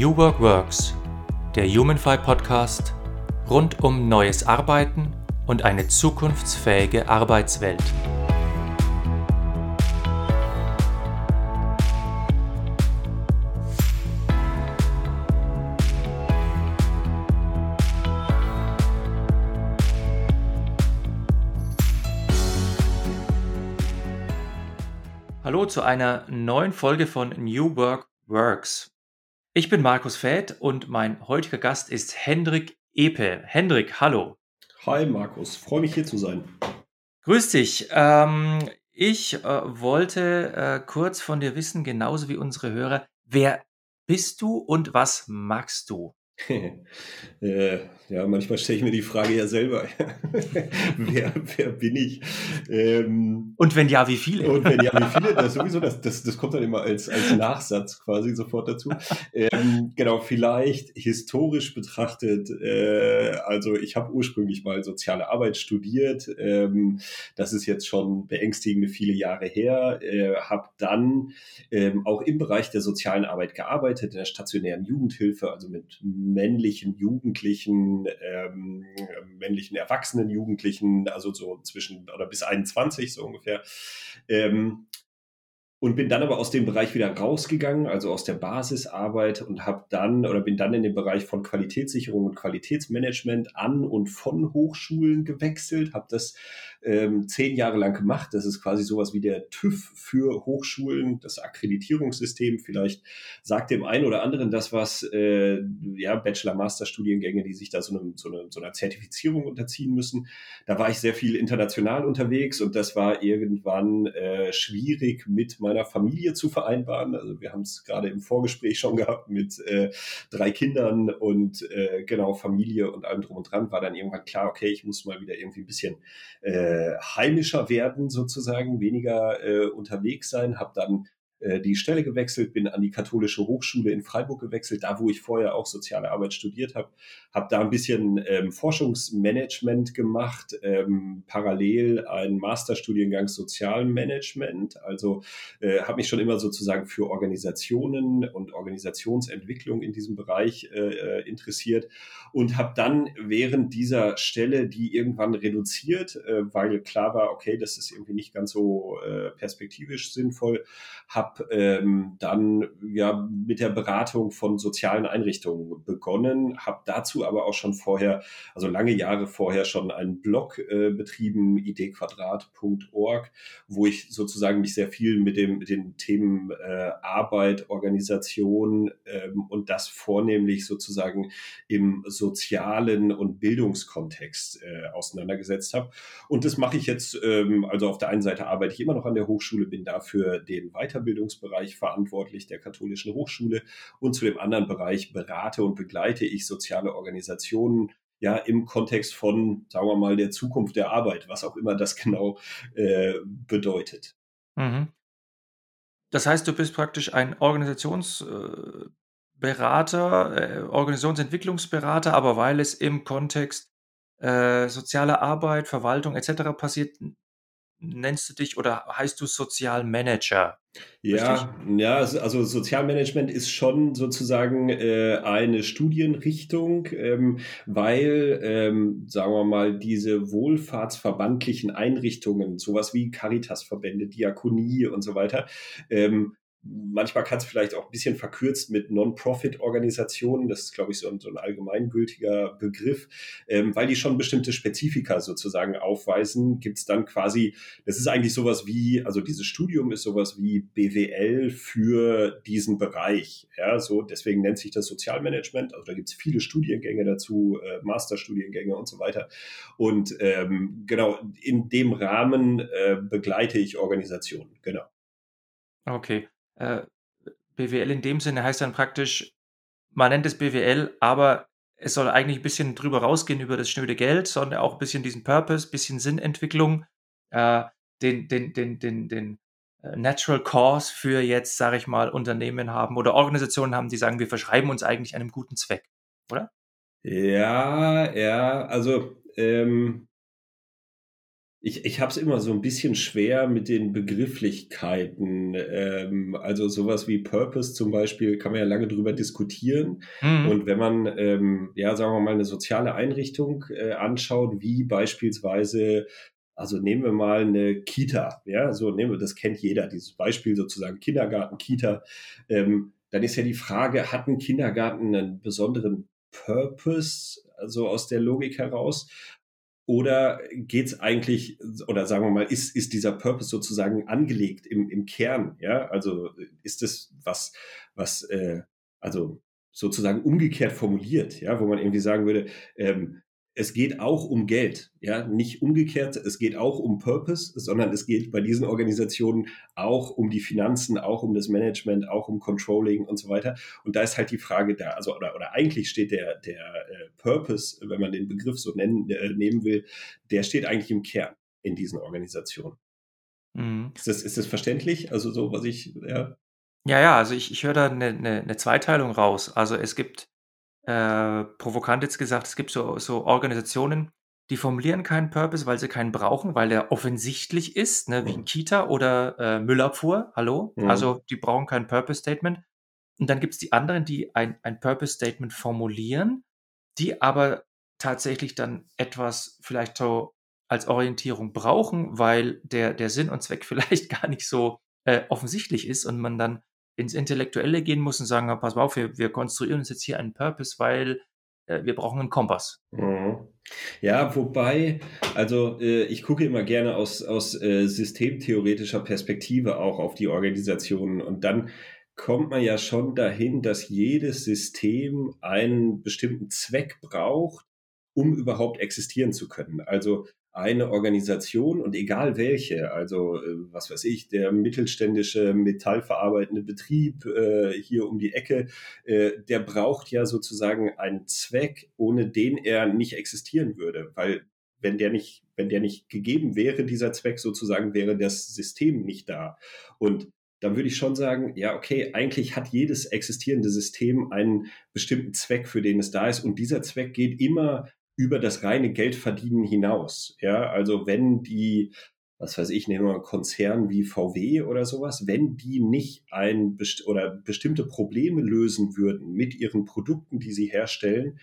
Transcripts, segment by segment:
New Work Works, der Humanfy Podcast rund um neues Arbeiten und eine zukunftsfähige Arbeitswelt. Hallo zu einer neuen Folge von New Work Works. Ich bin Markus Fäth und mein heutiger Gast ist Hendrik Epe. Hendrik, hallo. Hi Markus, freue mich hier zu sein. Grüß dich. Ähm, ich äh, wollte äh, kurz von dir wissen, genauso wie unsere Hörer, wer bist du und was magst du? äh, ja, manchmal stelle ich mir die Frage ja selber. wer, wer bin ich? Ähm, und wenn ja, wie viele? Und wenn ja, wie viele? Das sowieso, das, das, das kommt dann immer als, als Nachsatz quasi sofort dazu. Ähm, genau, vielleicht historisch betrachtet, äh, also ich habe ursprünglich mal soziale Arbeit studiert. Ähm, das ist jetzt schon beängstigende viele Jahre her. Äh, habe dann ähm, auch im Bereich der sozialen Arbeit gearbeitet, in der stationären Jugendhilfe, also mit männlichen Jugendlichen, ähm, männlichen erwachsenen Jugendlichen, also so zwischen oder bis 21 so ungefähr. Ähm, und bin dann aber aus dem Bereich wieder rausgegangen, also aus der Basisarbeit und habe dann oder bin dann in den Bereich von Qualitätssicherung und Qualitätsmanagement an und von Hochschulen gewechselt, habe das ähm, zehn Jahre lang gemacht. Das ist quasi sowas wie der TÜV für Hochschulen, das Akkreditierungssystem. Vielleicht sagt dem einen oder anderen das was, äh, ja, Bachelor-Master-Studiengänge, die sich da so, einem, so, eine, so einer Zertifizierung unterziehen müssen. Da war ich sehr viel international unterwegs und das war irgendwann äh, schwierig mit meiner Familie zu vereinbaren. Also wir haben es gerade im Vorgespräch schon gehabt mit äh, drei Kindern und äh, genau Familie und allem drum und dran. War dann irgendwann klar, okay, ich muss mal wieder irgendwie ein bisschen äh, äh, heimischer werden sozusagen, weniger äh, unterwegs sein, habe dann äh, die Stelle gewechselt, bin an die katholische Hochschule in Freiburg gewechselt, da wo ich vorher auch soziale Arbeit studiert habe, habe da ein bisschen ähm, Forschungsmanagement gemacht, ähm, parallel einen Masterstudiengang Sozialmanagement, also äh, habe mich schon immer sozusagen für Organisationen und Organisationsentwicklung in diesem Bereich äh, äh interessiert und habe dann während dieser Stelle die irgendwann reduziert, äh, weil klar war, okay, das ist irgendwie nicht ganz so äh, perspektivisch sinnvoll, habe habe ähm, dann ja mit der Beratung von sozialen Einrichtungen begonnen, habe dazu aber auch schon vorher, also lange Jahre vorher schon einen Blog äh, betrieben, idquadrat.org, wo ich sozusagen mich sehr viel mit, dem, mit den Themen äh, Arbeit, Organisation ähm, und das vornehmlich sozusagen im sozialen und Bildungskontext äh, auseinandergesetzt habe. Und das mache ich jetzt, ähm, also auf der einen Seite arbeite ich immer noch an der Hochschule, bin dafür den Weiterbildungs Bildungsbereich verantwortlich der Katholischen Hochschule und zu dem anderen Bereich berate und begleite ich soziale Organisationen ja im Kontext von, sagen wir mal, der Zukunft der Arbeit, was auch immer das genau äh, bedeutet. Mhm. Das heißt, du bist praktisch ein Organisationsberater, äh, Organisationsentwicklungsberater, aber weil es im Kontext äh, soziale Arbeit, Verwaltung etc. passiert, nennst du dich oder heißt du Sozialmanager? Ja, ja, also Sozialmanagement ist schon sozusagen äh, eine Studienrichtung, ähm, weil, ähm, sagen wir mal, diese wohlfahrtsverbandlichen Einrichtungen, sowas wie Caritasverbände, Diakonie und so weiter, ähm, Manchmal kann es vielleicht auch ein bisschen verkürzt mit Non-Profit-Organisationen, das ist, glaube ich, so ein, so ein allgemeingültiger Begriff, ähm, weil die schon bestimmte Spezifika sozusagen aufweisen, gibt es dann quasi, das ist eigentlich sowas wie, also dieses Studium ist sowas wie BWL für diesen Bereich. Ja, so deswegen nennt sich das Sozialmanagement. Also da gibt es viele Studiengänge dazu, äh, Masterstudiengänge und so weiter. Und ähm, genau, in dem Rahmen äh, begleite ich Organisationen, genau. Okay äh, BWL in dem Sinne heißt dann praktisch, man nennt es BWL, aber es soll eigentlich ein bisschen drüber rausgehen über das schnöde Geld, sondern auch ein bisschen diesen Purpose, ein bisschen Sinnentwicklung, äh, den, den, den, den, den äh, Natural Cause für jetzt, sage ich mal, Unternehmen haben oder Organisationen haben, die sagen, wir verschreiben uns eigentlich einem guten Zweck, oder? Ja, ja, also ähm, Ich, ich habe es immer so ein bisschen schwer mit den Begrifflichkeiten. Ähm, also sowas wie Purpose zum Beispiel kann man ja lange drüber diskutieren. Mhm. Und wenn man, ähm, ja, sagen wir mal, eine soziale Einrichtung äh, anschaut, wie beispielsweise also nehmen wir mal eine Kita, ja, so nehmen wir, das kennt jeder, dieses Beispiel sozusagen Kindergarten, Kita. Ähm, dann ist ja die Frage, hat ein Kindergarten einen besonderen Purpose, also aus der Logik heraus? Oder geht es eigentlich, oder sagen wir mal, ist, ist dieser Purpose sozusagen angelegt im, im Kern? Ja, also ist das was, was, äh, also sozusagen umgekehrt formuliert, ja, wo man irgendwie sagen würde, ähm, es geht auch um Geld, ja, nicht umgekehrt, es geht auch um Purpose, sondern es geht bei diesen Organisationen auch um die Finanzen, auch um das Management, auch um Controlling und so weiter. Und da ist halt die Frage da, also oder, oder eigentlich steht der, der äh, Purpose, wenn man den Begriff so nennen, äh, nehmen will, der steht eigentlich im Kern in diesen Organisationen. Mhm. Ist, das, ist das verständlich? Also so, was ich, ja. Ja, ja, also ich, ich höre da eine, eine, eine Zweiteilung raus. Also es gibt äh, provokant jetzt gesagt, es gibt so, so Organisationen, die formulieren keinen Purpose, weil sie keinen brauchen, weil der offensichtlich ist, ne, wie ein mhm. Kita oder äh, Müllabfuhr, hallo. Mhm. Also die brauchen kein Purpose-Statement. Und dann gibt es die anderen, die ein, ein Purpose-Statement formulieren, die aber tatsächlich dann etwas vielleicht so als Orientierung brauchen, weil der, der Sinn und Zweck vielleicht gar nicht so äh, offensichtlich ist und man dann ins Intellektuelle gehen muss und sagen, ja, pass auf, wir, wir konstruieren uns jetzt hier einen Purpose, weil äh, wir brauchen einen Kompass. Mhm. Ja, wobei, also äh, ich gucke immer gerne aus, aus äh, systemtheoretischer Perspektive auch auf die Organisationen und dann kommt man ja schon dahin, dass jedes System einen bestimmten Zweck braucht, um überhaupt existieren zu können. Also eine Organisation und egal welche, also äh, was weiß ich, der mittelständische metallverarbeitende Betrieb äh, hier um die Ecke, äh, der braucht ja sozusagen einen Zweck, ohne den er nicht existieren würde, weil wenn der nicht, wenn der nicht gegeben wäre, dieser Zweck sozusagen, wäre das System nicht da. Und dann würde ich schon sagen, ja, okay, eigentlich hat jedes existierende System einen bestimmten Zweck, für den es da ist. Und dieser Zweck geht immer über das reine Geldverdienen hinaus. Ja, also wenn die, was weiß ich, nehmen wir mal Konzern wie VW oder sowas, wenn die nicht ein oder bestimmte Probleme lösen würden mit ihren Produkten, die sie herstellen,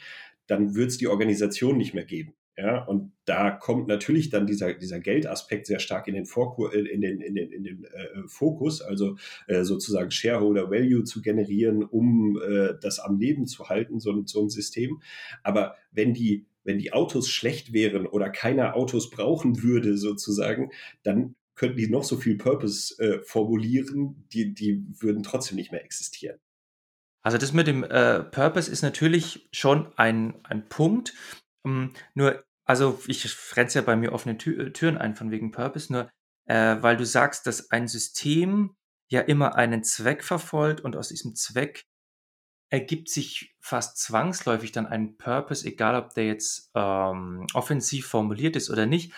dann wird es die Organisation nicht mehr geben. Ja, und da kommt natürlich dann dieser, dieser Geldaspekt sehr stark in den, Vorkur äh, in den, in den, in den äh, Fokus, also äh, sozusagen Shareholder Value zu generieren, um äh, das am Leben zu halten, so, so ein System. Aber wenn die wenn die Autos schlecht wären oder keiner Autos brauchen würde, sozusagen, dann könnten die noch so viel Purpose äh, formulieren, die, die würden trotzdem nicht mehr existieren. Also das mit dem äh, Purpose ist natürlich schon ein, ein Punkt. Um, nur, also ich grenze ja bei mir offene Tür, Türen ein von wegen Purpose, nur äh, weil du sagst, dass ein System ja immer einen Zweck verfolgt und aus diesem Zweck ergibt sich fast zwangsläufig dann ein Purpose, egal ob der jetzt ähm, offensiv formuliert ist oder nicht.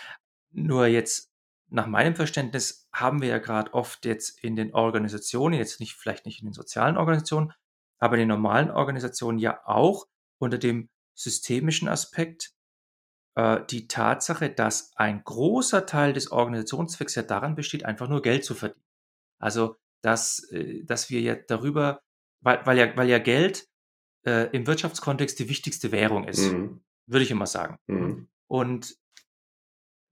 Nur jetzt nach meinem Verständnis haben wir ja gerade oft jetzt in den Organisationen, jetzt nicht vielleicht nicht in den sozialen Organisationen, aber in den normalen Organisationen ja auch unter dem systemischen Aspekt äh, die Tatsache, dass ein großer Teil des Organisationszwecks ja daran besteht, einfach nur Geld zu verdienen. Also dass, äh, dass wir ja darüber weil, weil, ja, weil ja Geld äh, im Wirtschaftskontext die wichtigste Währung ist, mhm. würde ich immer sagen. Mhm. Und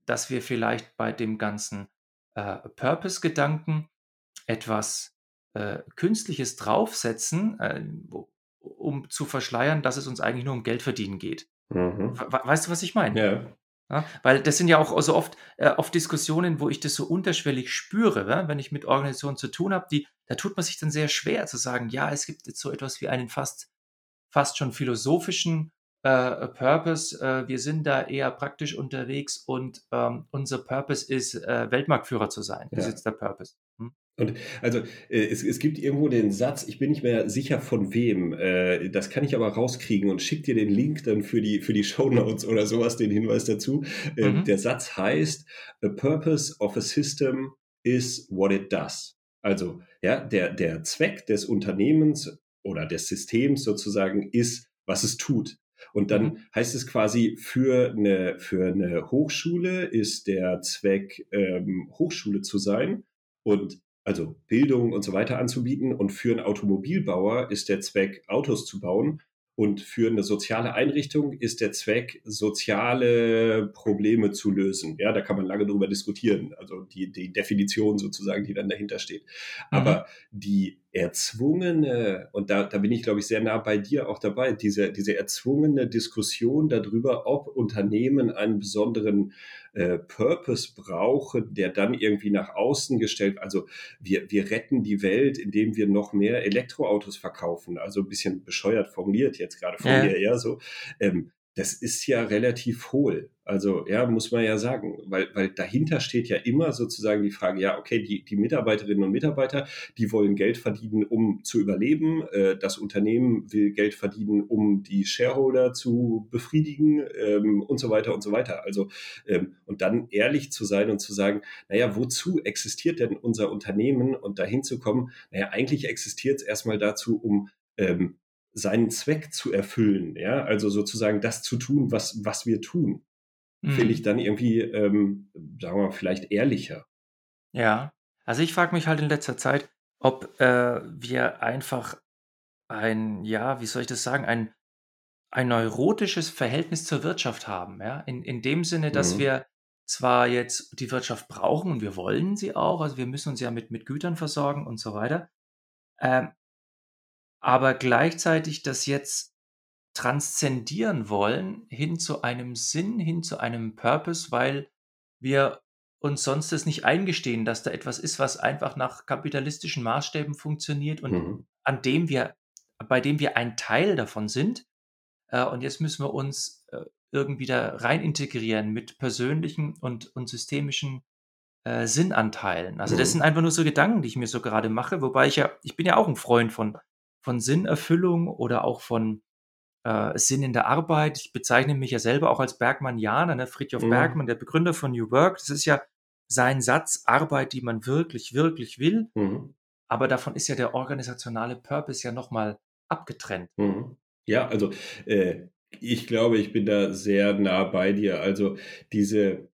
dass wir vielleicht bei dem ganzen äh, Purpose-Gedanken etwas äh, Künstliches draufsetzen, äh, um zu verschleiern, dass es uns eigentlich nur um Geld verdienen geht. Mhm. Weißt du, was ich meine? Ja. Ja, weil das sind ja auch so oft, äh, oft Diskussionen, wo ich das so unterschwellig spüre, ja? wenn ich mit Organisationen zu tun habe, die, da tut man sich dann sehr schwer zu sagen, ja, es gibt jetzt so etwas wie einen fast, fast schon philosophischen äh, Purpose. Äh, wir sind da eher praktisch unterwegs und ähm, unser Purpose ist, äh, Weltmarktführer zu sein. Das ja. ist jetzt der Purpose. Und also äh, es, es gibt irgendwo den Satz, ich bin nicht mehr sicher von wem, äh, das kann ich aber rauskriegen und schick dir den Link dann für die, für die Show Notes oder sowas, den Hinweis dazu. Äh, mhm. Der Satz heißt, a purpose of a system is what it does. Also ja, der, der Zweck des Unternehmens oder des Systems sozusagen ist, was es tut. Und dann Mhm. heißt es quasi, für eine, für eine Hochschule ist der Zweck, ähm, Hochschule zu sein und also Bildung und so weiter anzubieten. Und für einen Automobilbauer ist der Zweck, Autos zu bauen. Und für eine soziale Einrichtung ist der Zweck, soziale Probleme zu lösen. Ja, da kann man lange drüber diskutieren. Also die, die Definition sozusagen, die dann dahinter steht. Aber die erzwungene, und da, da bin ich, glaube ich, sehr nah bei dir auch dabei, diese, diese erzwungene Diskussion darüber, ob Unternehmen einen besonderen äh, Purpose brauchen, der dann irgendwie nach außen gestellt, also wir, wir retten die Welt, indem wir noch mehr Elektroautos verkaufen, also ein bisschen bescheuert formuliert jetzt gerade von Ja. mir, ja, so. Ähm, das ist ja relativ hohl. Also, ja, muss man ja sagen, weil, weil dahinter steht ja immer sozusagen die Frage, ja, okay, die, die Mitarbeiterinnen und Mitarbeiter, die wollen Geld verdienen, um zu überleben. Äh, Das Unternehmen will Geld verdienen, um die Shareholder zu befriedigen ähm, und so weiter und so weiter. Also, ähm, und dann ehrlich zu sein und zu sagen, naja, wozu existiert denn unser Unternehmen und dahin zu kommen, naja, eigentlich existiert es erstmal dazu, um ähm, seinen Zweck zu erfüllen, ja, also sozusagen das zu tun, was, was wir tun, finde Mhm. ich dann irgendwie, ähm, sagen wir mal, vielleicht ehrlicher. Ja. Also, ich frage mich halt in letzter Zeit, ob, äh, wir einfach ein ja, wie soll ich das sagen, ein ein neurotisches Verhältnis zur Wirtschaft haben, ja? In in dem Sinne, dass Mhm. wir zwar jetzt die Wirtschaft brauchen und wir wollen sie auch, also, wir müssen uns ja mit mit Gütern versorgen und so weiter, ähm aber gleichzeitig das jetzt transzendieren wollen hin zu einem Sinn, hin zu einem Purpose, weil wir uns sonst das nicht eingestehen, dass da etwas ist, was einfach nach kapitalistischen Maßstäben funktioniert und Mhm. an dem wir bei dem wir ein Teil davon sind. Äh, und jetzt müssen wir uns, äh, irgendwie da rein integrieren mit persönlichen und und systemischen, äh, Sinnanteilen. Also, das Mhm. sind einfach nur so Gedanken, die ich mir so gerade mache, wobei ich ja ich bin ja auch ein Freund von von Sinnerfüllung oder auch von, äh, Sinn in der Arbeit. Ich bezeichne mich ja selber auch als Bergmannianer, ne? Fritjof Mhm. Bergmann, der Begründer von New Work. Das ist ja sein Satz: „Arbeit, die man wirklich, wirklich will.“ Mhm. Aber davon ist ja der organisationale Purpose ja noch mal abgetrennt. Mhm. Ja, also, äh, ich glaube, ich bin da sehr nah bei dir. Also, diese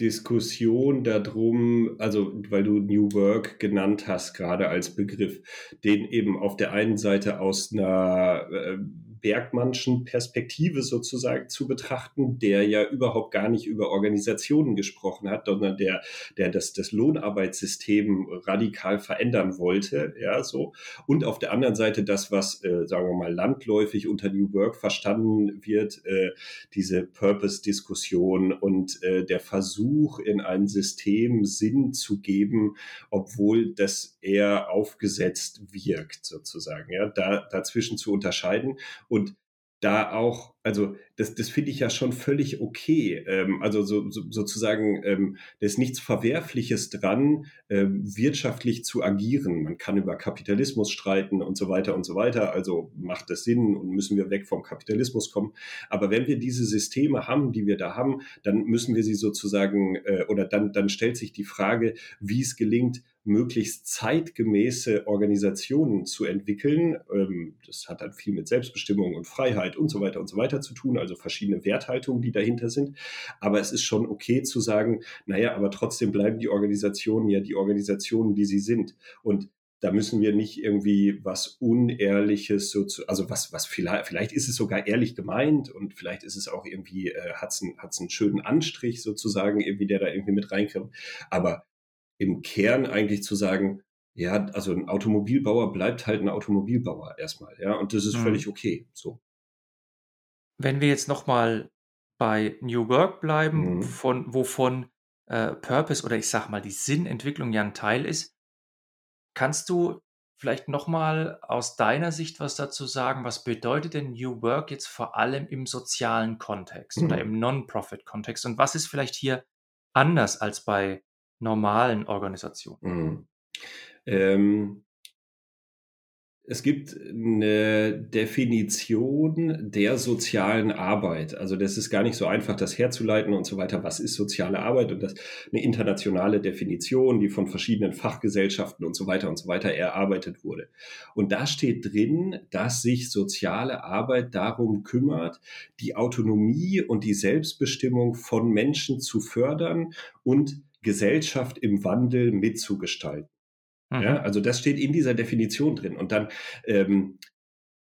Diskussion da drum also, weil du New Work genannt hast, gerade als Begriff, den eben auf der einen Seite aus 'ner, äh, Bergmannschen Perspektive sozusagen zu betrachten, der ja überhaupt gar nicht über Organisationen gesprochen hat, sondern der der das das Lohnarbeitssystem radikal verändern wollte, ja, so. Und auf der anderen Seite das, was, äh, sagen wir mal, landläufig unter New Work verstanden wird, äh, diese Purpose-Diskussion und, äh, der Versuch, in ein System Sinn zu geben, obwohl das eher aufgesetzt wirkt sozusagen, ja, da dazwischen zu unterscheiden und da auch also, das das finde ich ja schon völlig okay. Ähm, also, so so sozusagen, ähm, da ist nichts Verwerfliches dran, ähm, wirtschaftlich zu agieren. Man kann über Kapitalismus streiten und so weiter und so weiter. Also, macht das Sinn und müssen wir weg vom Kapitalismus kommen? Aber wenn wir diese Systeme haben, die wir da haben, dann müssen wir sie sozusagen, äh, oder dann dann stellt sich die Frage, wie es gelingt, möglichst zeitgemäße Organisationen zu entwickeln. Ähm, das hat dann viel mit Selbstbestimmung und Freiheit und so weiter und so weiter zu tun, also verschiedene Werthaltungen, die dahinter sind. Aber es ist schon okay zu sagen, naja, aber trotzdem bleiben die Organisationen ja die Organisationen, die sie sind. Und da müssen wir nicht irgendwie was Unehrliches so zu, also was, was vielleicht, vielleicht ist es sogar ehrlich gemeint und vielleicht ist es auch irgendwie, äh, hat es einen, hat's einen schönen Anstrich sozusagen, irgendwie, der da irgendwie mit reinkommt. Aber im Kern eigentlich zu sagen, ja, also ein Automobilbauer bleibt halt ein Automobilbauer erstmal, ja, und das ist Mhm. völlig okay, so. Wenn wir jetzt noch mal bei New Work bleiben, Mhm. von wovon, äh, Purpose oder ich sage mal, die Sinnentwicklung ja 'n Teil ist. Kannst du vielleicht noch mal aus deiner Sicht was dazu sagen? Was bedeutet denn New Work jetzt vor allem im sozialen Kontext oder Mhm. im Non-Profit-Kontext? Und was ist vielleicht hier anders als bei normalen Organisationen? Mhm. Ähm es gibt eine Definition der sozialen Arbeit. Also das ist gar nicht so einfach, das herzuleiten und so weiter. Was ist soziale Arbeit? Und das eine internationale Definition, die von verschiedenen Fachgesellschaften und so weiter und so weiter erarbeitet wurde. Und da steht drin, dass sich soziale Arbeit darum kümmert, die Autonomie und die Selbstbestimmung von Menschen zu fördern und Gesellschaft im Wandel mitzugestalten. Mhm. Ja, also das steht in dieser Definition drin. Und dann ähm,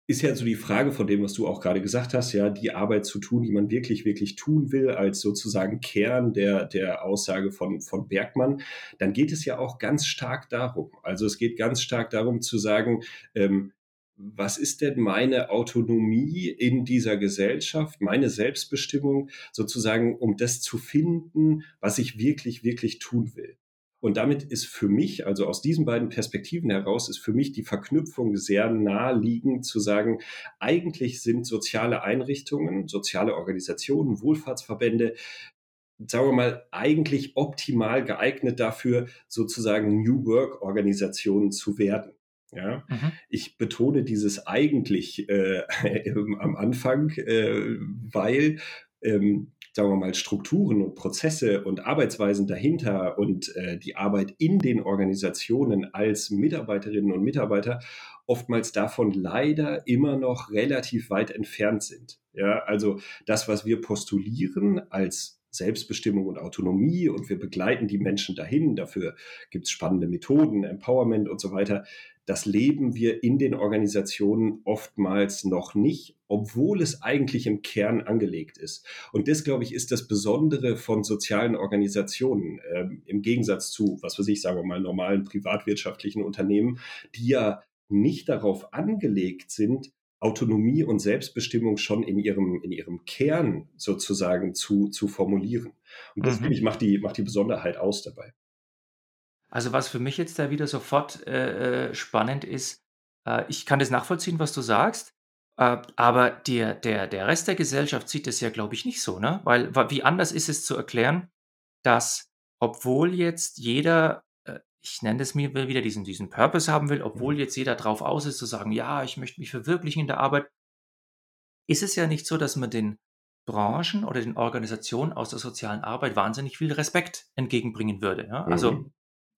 ist ja so die Frage von dem, was du auch gerade gesagt hast, ja, die Arbeit zu tun, die man wirklich, wirklich tun will, als sozusagen Kern der, der Aussage von, von Bergmann, dann geht es ja auch ganz stark darum. Also es geht ganz stark darum zu sagen, ähm, was ist denn meine Autonomie in dieser Gesellschaft, meine Selbstbestimmung, sozusagen, um das zu finden, was ich wirklich, wirklich tun will. Und damit ist für mich, also aus diesen beiden Perspektiven heraus, ist für mich die Verknüpfung sehr naheliegend zu sagen, eigentlich sind soziale Einrichtungen, soziale Organisationen, Wohlfahrtsverbände, sagen wir mal, eigentlich optimal geeignet dafür, sozusagen New Work Organisationen zu werden. Ja, mhm. ich betone dieses eigentlich äh, am Anfang, äh, weil ähm, sagen wir mal, Strukturen und Prozesse und Arbeitsweisen dahinter und äh, die Arbeit in den Organisationen als Mitarbeiterinnen und Mitarbeiter oftmals davon leider immer noch relativ weit entfernt sind. Ja, also das, was wir postulieren als Selbstbestimmung und Autonomie und wir begleiten die Menschen dahin. Dafür gibt es spannende Methoden, Empowerment und so weiter das leben wir in den Organisationen oftmals noch nicht, obwohl es eigentlich im Kern angelegt ist. Und das, glaube ich, ist das Besondere von sozialen Organisationen ähm, im Gegensatz zu, was weiß ich, sagen wir mal, normalen privatwirtschaftlichen Unternehmen, die ja nicht darauf angelegt sind, Autonomie und Selbstbestimmung schon in ihrem, in ihrem Kern sozusagen zu, zu formulieren. Und das, mhm. finde ich, macht die, macht die Besonderheit aus dabei. Also was für mich jetzt da wieder sofort äh, äh, spannend ist, äh, ich kann das nachvollziehen, was du sagst, äh, aber der, der, der Rest der Gesellschaft sieht das ja, glaube ich, nicht so, ne? Weil wie anders ist es zu erklären, dass obwohl jetzt jeder, äh, ich nenne es mir wieder diesen, diesen Purpose haben will, obwohl mhm. jetzt jeder drauf aus ist zu sagen, ja, ich möchte mich verwirklichen in der Arbeit, ist es ja nicht so, dass man den Branchen oder den Organisationen aus der sozialen Arbeit wahnsinnig viel Respekt entgegenbringen würde. Ja? Also mhm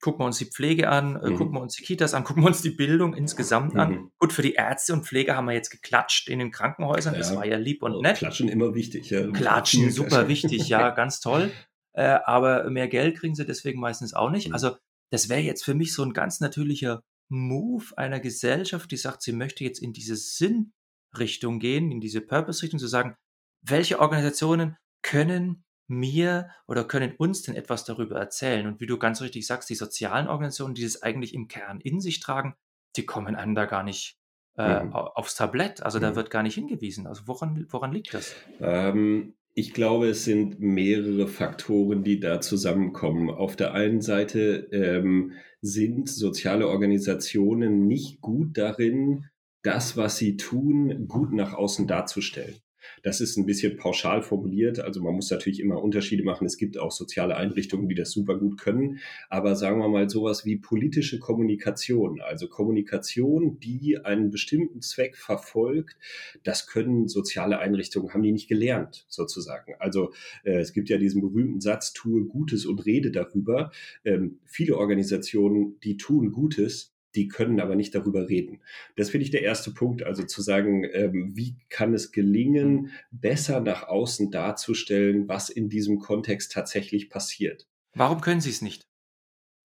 gucken wir uns die Pflege an, äh, mhm. gucken wir uns die Kitas an, gucken wir uns die Bildung insgesamt mhm. an. Gut, für die Ärzte und Pfleger haben wir jetzt geklatscht in den Krankenhäusern, ja. das war ja lieb und nett. Klatschen immer wichtig, ja. Klatschen, super wichtig, ja, ganz toll. Äh, aber mehr Geld kriegen sie deswegen meistens auch nicht. Mhm. Also das wäre jetzt für mich so ein ganz natürlicher Move einer Gesellschaft, die sagt, sie möchte jetzt in diese Sinnrichtung gehen, in diese Purpose-Richtung, zu sagen, welche Organisationen können mir oder können uns denn etwas darüber erzählen? Und wie du ganz richtig sagst, die sozialen Organisationen, die das eigentlich im Kern in sich tragen, die kommen einem da gar nicht äh, mhm. aufs Tablett. Also da mhm. wird gar nicht hingewiesen. Also woran, woran liegt das? Ähm, ich glaube, es sind mehrere Faktoren, die da zusammenkommen. Auf der einen Seite ähm, sind soziale Organisationen nicht gut darin, das, was sie tun, gut nach außen darzustellen. Das ist ein bisschen pauschal formuliert. Also man muss natürlich immer Unterschiede machen. Es gibt auch soziale Einrichtungen, die das super gut können. Aber sagen wir mal sowas wie politische Kommunikation, also Kommunikation, die einen bestimmten Zweck verfolgt, das können soziale Einrichtungen, haben die nicht gelernt sozusagen. Also äh, es gibt ja diesen berühmten Satz, tue Gutes und rede darüber. Ähm, viele Organisationen, die tun Gutes, die können aber nicht darüber reden. Das finde ich der erste Punkt, also zu sagen, ähm, wie kann es gelingen, besser nach außen darzustellen, was in diesem Kontext tatsächlich passiert. Warum können Sie es nicht?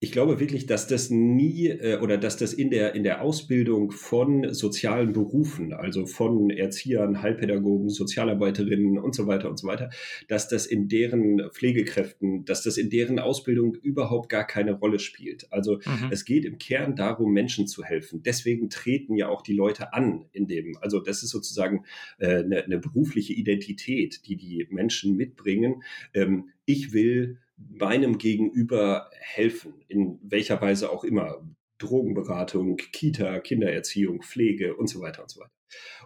Ich glaube wirklich, dass das nie äh, oder dass das in der, in der Ausbildung von sozialen Berufen, also von Erziehern, Heilpädagogen, Sozialarbeiterinnen und so weiter und so weiter, dass das in deren Pflegekräften, dass das in deren Ausbildung überhaupt gar keine Rolle spielt. Also mhm. es geht im Kern darum, Menschen zu helfen. Deswegen treten ja auch die Leute an in dem, also das ist sozusagen äh, eine, eine berufliche Identität, die die Menschen mitbringen. Ähm, ich will meinem Gegenüber helfen, in welcher Weise auch immer. Drogenberatung, Kita, Kindererziehung, Pflege und so weiter und so weiter.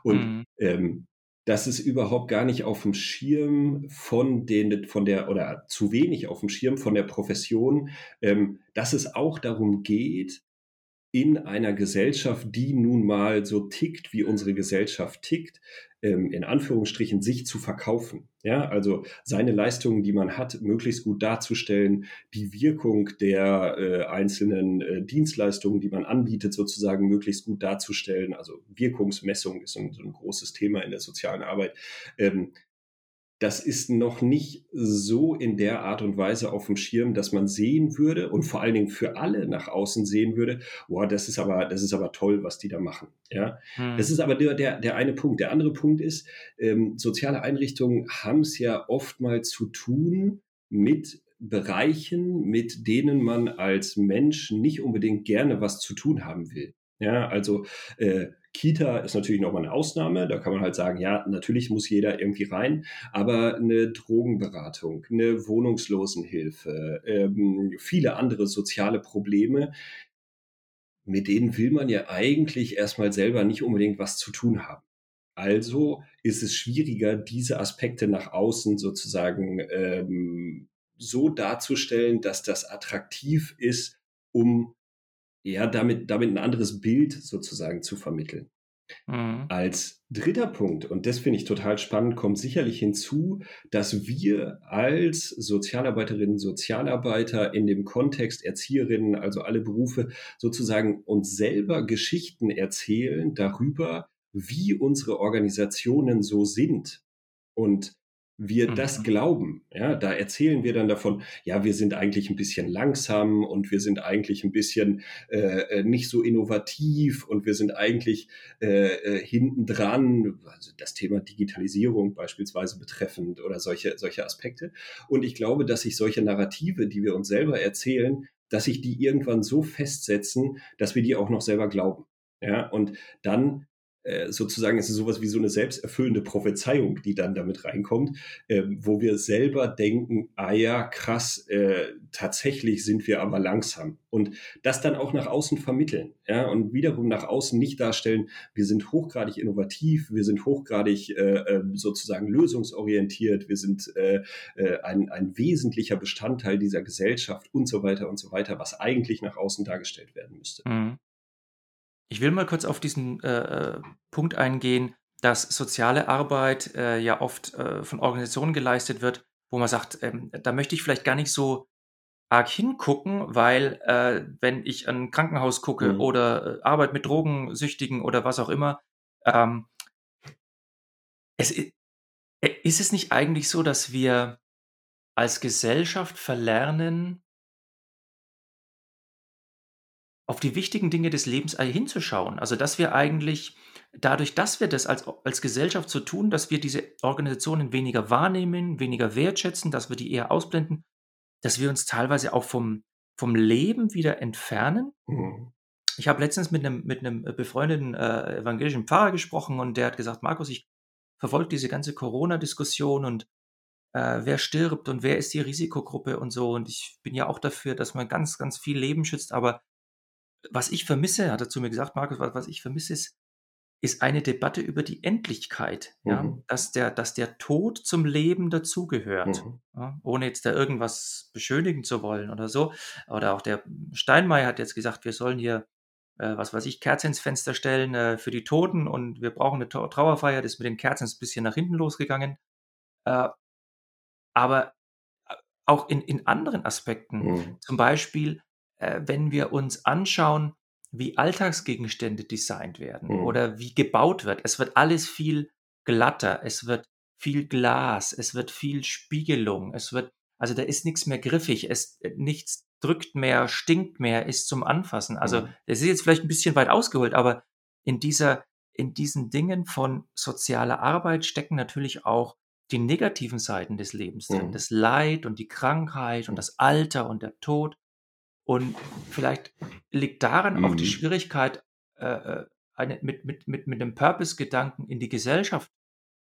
Und mhm. ähm, das ist überhaupt gar nicht auf dem Schirm von den, von der, oder zu wenig auf dem Schirm von der Profession, ähm, dass es auch darum geht, in einer Gesellschaft, die nun mal so tickt, wie unsere Gesellschaft tickt, in Anführungsstrichen sich zu verkaufen. Ja, also seine Leistungen, die man hat, möglichst gut darzustellen, die Wirkung der äh, einzelnen äh, Dienstleistungen, die man anbietet, sozusagen möglichst gut darzustellen. Also Wirkungsmessung ist ein, so ein großes Thema in der sozialen Arbeit. Ähm, das ist noch nicht so in der Art und Weise auf dem Schirm, dass man sehen würde und vor allen Dingen für alle nach außen sehen würde, boah, das ist aber, das ist aber toll, was die da machen. Ja, hm. das ist aber der, der, der eine Punkt. Der andere Punkt ist, ähm, soziale Einrichtungen haben es ja oftmals zu tun mit Bereichen, mit denen man als Mensch nicht unbedingt gerne was zu tun haben will. Ja, also äh, Kita ist natürlich nochmal eine Ausnahme. Da kann man halt sagen, ja, natürlich muss jeder irgendwie rein, aber eine Drogenberatung, eine Wohnungslosenhilfe, ähm, viele andere soziale Probleme, mit denen will man ja eigentlich erstmal selber nicht unbedingt was zu tun haben. Also ist es schwieriger, diese Aspekte nach außen sozusagen ähm, so darzustellen, dass das attraktiv ist, um ja, damit, damit ein anderes Bild sozusagen zu vermitteln. Mhm. Als dritter Punkt, und das finde ich total spannend, kommt sicherlich hinzu, dass wir als Sozialarbeiterinnen, Sozialarbeiter in dem Kontext Erzieherinnen, also alle Berufe, sozusagen uns selber Geschichten erzählen darüber, wie unsere Organisationen so sind. Und wir mhm. das glauben. Ja, da erzählen wir dann davon, ja, wir sind eigentlich ein bisschen langsam und wir sind eigentlich ein bisschen äh, äh nicht so innovativ und wir sind eigentlich äh, äh, hinten dran, also das Thema Digitalisierung beispielsweise betreffend oder solche, solche Aspekte. Und ich glaube, dass sich solche Narrative, die wir uns selber erzählen, dass sich die irgendwann so festsetzen, dass wir die auch noch selber glauben. Ja, und dann sozusagen ist es sowas wie so eine selbsterfüllende Prophezeiung, die dann damit reinkommt, äh, wo wir selber denken, ah ja, krass, äh, tatsächlich sind wir aber langsam. Und das dann auch nach außen vermitteln, ja, und wiederum nach außen nicht darstellen, wir sind hochgradig innovativ, wir sind hochgradig äh, ähm, sozusagen lösungsorientiert, wir sind äh, äh, ein, ein wesentlicher Bestandteil dieser Gesellschaft und so weiter und so weiter, was eigentlich nach außen dargestellt werden müsste. Mhm. Ich will mal kurz auf diesen äh, äh, Punkt eingehen, dass soziale Arbeit äh, ja oft äh, von Organisationen geleistet wird, wo man sagt, ähm, da möchte ich vielleicht gar nicht so arg hingucken, weil äh, wenn ich an ein Krankenhaus gucke mhm. oder äh, Arbeit mit Drogensüchtigen oder was auch immer, ähm, es, ist es nicht eigentlich so, dass wir als Gesellschaft verlernen, auf die wichtigen Dinge des Lebens hinzuschauen. Also, dass wir eigentlich dadurch, dass wir das als als Gesellschaft so tun, dass wir diese Organisationen weniger wahrnehmen, weniger wertschätzen, dass wir die eher ausblenden, dass wir uns teilweise auch vom vom Leben wieder entfernen. Mhm. Ich habe letztens mit einem mit 'nem befreundeten, äh, evangelischen Pfarrer gesprochen und der hat gesagt: „Markus, ich verfolge diese ganze Corona-Diskussion und, äh, wer stirbt und wer ist die Risikogruppe und so und ich bin ja auch dafür, dass man ganz, ganz viel Leben schützt, aber was ich vermisse, hat er zu mir gesagt, Markus, was, was ich vermisse, ist, ist eine Debatte über die Endlichkeit, mhm. ja, dass der, dass der Tod zum Leben dazugehört, mhm. ja, ohne jetzt da irgendwas beschönigen zu wollen oder so. Oder auch der Steinmeier hat jetzt gesagt, wir sollen hier, äh, was weiß ich, Kerzen ins Fenster stellen äh, für die Toten und wir brauchen eine Trauerfeier. Das ist mit den Kerzen ein bisschen nach hinten losgegangen. Äh, aber äh, auch in, in anderen Aspekten, mhm. zum Beispiel äh, wenn wir uns anschauen, wie Alltagsgegenstände designt werden mhm. oder wie gebaut wird. Es wird alles viel glatter, es wird viel Glas, es wird viel Spiegelung, es wird, also da ist nichts mehr griffig, es äh, nichts drückt mehr, stinkt mehr, ist zum Anfassen. Also mhm. das ist jetzt vielleicht ein bisschen weit ausgeholt, aber in dieser, in diesen Dingen von sozialer Arbeit stecken natürlich auch die negativen Seiten des Lebens drin, mhm. das Leid und die Krankheit und das Alter und der Tod. Und vielleicht liegt daran mhm. auch die mhm. Schwierigkeit, äh, äh, eine, mit, mit, mit, mit einem Purpose-Gedanken in die Gesellschaft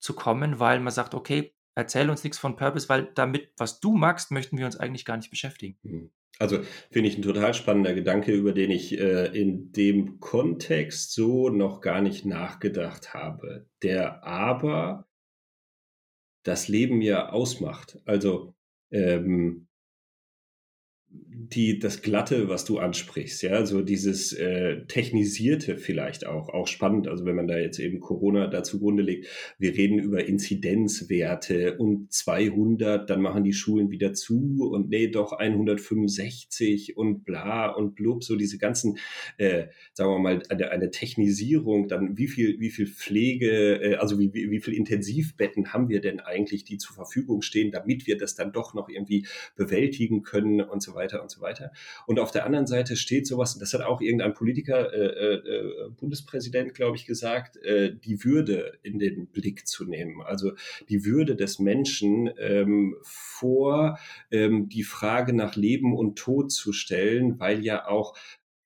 zu kommen, weil man sagt, okay, erzähl uns nichts von Purpose, weil damit, was du magst, möchten wir uns eigentlich gar nicht beschäftigen. Mhm. Also finde ich ein total spannender Gedanke, über den ich äh, in dem Kontext so noch gar nicht nachgedacht habe, der aber das Leben ja ausmacht. Also ähm, die, das Glatte, was du ansprichst, ja, so dieses äh, Technisierte vielleicht auch, auch spannend. Also wenn man da jetzt eben Corona da zugrunde legt, wir reden über Inzidenzwerte und 200, dann machen die Schulen wieder zu und nee, doch 165 und bla und blub, so diese ganzen, äh, sagen wir mal, eine, eine Technisierung, dann wie viel, wie viel Pflege, äh, also wie, wie, wie viel Intensivbetten haben wir denn eigentlich, die zur Verfügung stehen, damit wir das dann doch noch irgendwie bewältigen können und so weiter und so weiter. Und auf der anderen Seite steht sowas, und das hat auch irgendein Politiker, äh, äh, Bundespräsident, glaube ich, gesagt, äh, die Würde in den Blick zu nehmen. Also die Würde des Menschen ähm, vor ähm, die Frage nach Leben und Tod zu stellen, weil ja auch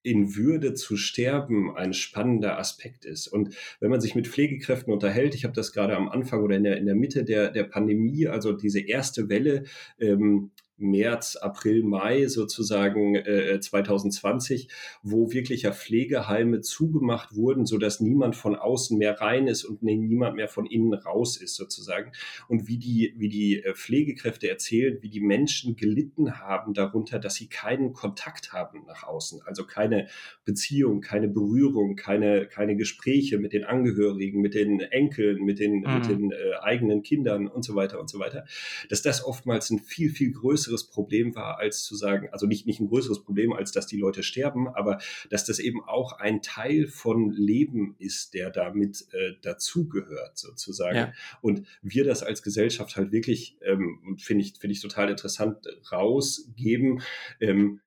in Würde zu sterben ein spannender Aspekt ist. Und wenn man sich mit Pflegekräften unterhält, ich habe das gerade am Anfang oder in der, in der Mitte der, der Pandemie, also diese erste Welle, ähm, März, April, Mai sozusagen äh, 2020, wo wirklich ja Pflegeheime zugemacht wurden, so dass niemand von außen mehr rein ist und niemand mehr von innen raus ist sozusagen. Und wie die, wie die äh, Pflegekräfte erzählen, wie die Menschen gelitten haben darunter, dass sie keinen Kontakt haben nach außen, also keine Beziehung, keine Berührung, keine, keine Gespräche mit den Angehörigen, mit den Enkeln, mit den, mhm. mit den äh, eigenen Kindern und so weiter und so weiter, dass das oftmals ein viel, viel größeres größeres Problem war, als zu sagen, also nicht, nicht ein größeres Problem, als dass die Leute sterben, aber dass das eben auch ein Teil von Leben ist, der damit äh, dazugehört, sozusagen. Ja. Und wir das als Gesellschaft halt wirklich, ähm, finde ich, finde ich total interessant, rausgeben. Ähm,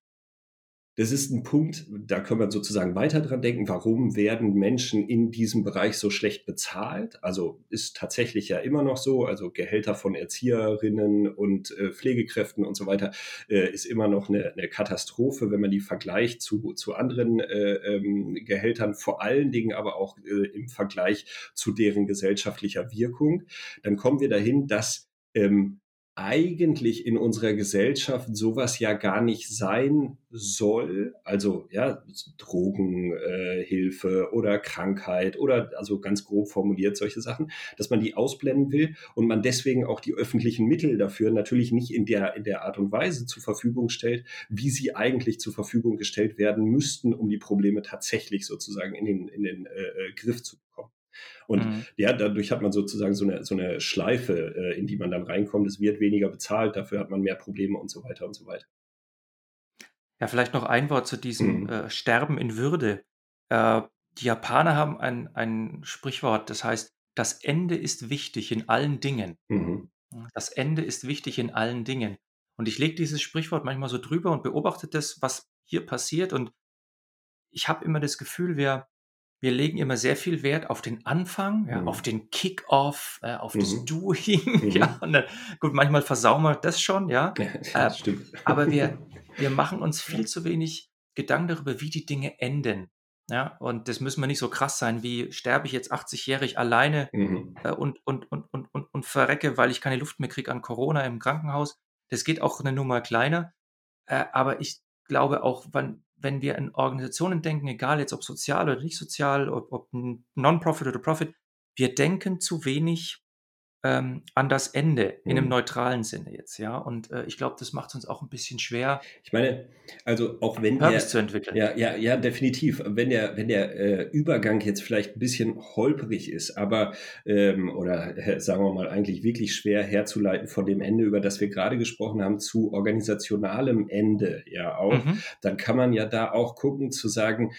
das ist ein Punkt, da können wir sozusagen weiter dran denken. Warum werden Menschen in diesem Bereich so schlecht bezahlt? Also ist tatsächlich ja immer noch so. Also Gehälter von Erzieherinnen und äh, Pflegekräften und so weiter äh, ist immer noch eine, eine, Katastrophe, wenn man die vergleicht zu, zu anderen äh, ähm, Gehältern, vor allen Dingen aber auch äh, im Vergleich zu deren gesellschaftlicher Wirkung. Dann kommen wir dahin, dass ähm, eigentlich in unserer Gesellschaft sowas ja gar nicht sein soll. Also ja, Drogenhilfe äh, oder Krankheit oder also ganz grob formuliert solche Sachen, dass man die ausblenden will und man deswegen auch die öffentlichen Mittel dafür natürlich nicht in der, in der Art und Weise zur Verfügung stellt, wie sie eigentlich zur Verfügung gestellt werden müssten, um die Probleme tatsächlich sozusagen in den, in den äh, äh Griff zu bekommen. Und mhm. ja, dadurch hat man sozusagen so eine, so eine Schleife, äh, in die man dann reinkommt. Es wird weniger bezahlt, dafür hat man mehr Probleme und so weiter und so weiter. Ja, vielleicht noch ein Wort zu diesem mhm. äh, Sterben in Würde. Äh, die Japaner haben ein, ein Sprichwort, das heißt, das Ende ist wichtig in allen Dingen. Mhm. Das Ende ist wichtig in allen Dingen. Und ich lege dieses Sprichwort manchmal so drüber und beobachte das, was hier passiert. Und ich habe immer das Gefühl, wir, wir legen immer sehr viel Wert auf den Anfang, ja, mhm. auf den Kick-off, äh, auf mhm. das Doing. Mhm. Ja, dann, gut, manchmal versauen wir das schon, ja. ja äh, stimmt. Aber wir, wir machen uns viel zu wenig Gedanken darüber, wie die Dinge enden. Ja, und das müssen wir nicht so krass sein, wie sterbe ich jetzt 80-jährig alleine mhm. äh, und, und, und, und, und, und verrecke, weil ich keine Luft mehr kriege an Corona im Krankenhaus. Das geht auch eine Nummer kleiner. Äh, aber ich glaube auch, wann, wenn wir in Organisationen denken, egal jetzt ob sozial oder nicht sozial, ob, ob Non-Profit oder Profit, wir denken zu wenig ähm, an das Ende in einem mhm. neutralen Sinne jetzt, ja. Und äh, ich glaube, das macht es uns auch ein bisschen schwer. Ich meine, also auch wenn Purpose der, zu entwickeln. Ja, ja, ja, definitiv. Wenn der, wenn der äh, Übergang jetzt vielleicht ein bisschen holprig ist, aber ähm, oder äh, sagen wir mal eigentlich wirklich schwer herzuleiten von dem Ende, über das wir gerade gesprochen haben, zu organisationalem Ende, ja auch, mhm. dann kann man ja da auch gucken zu sagen,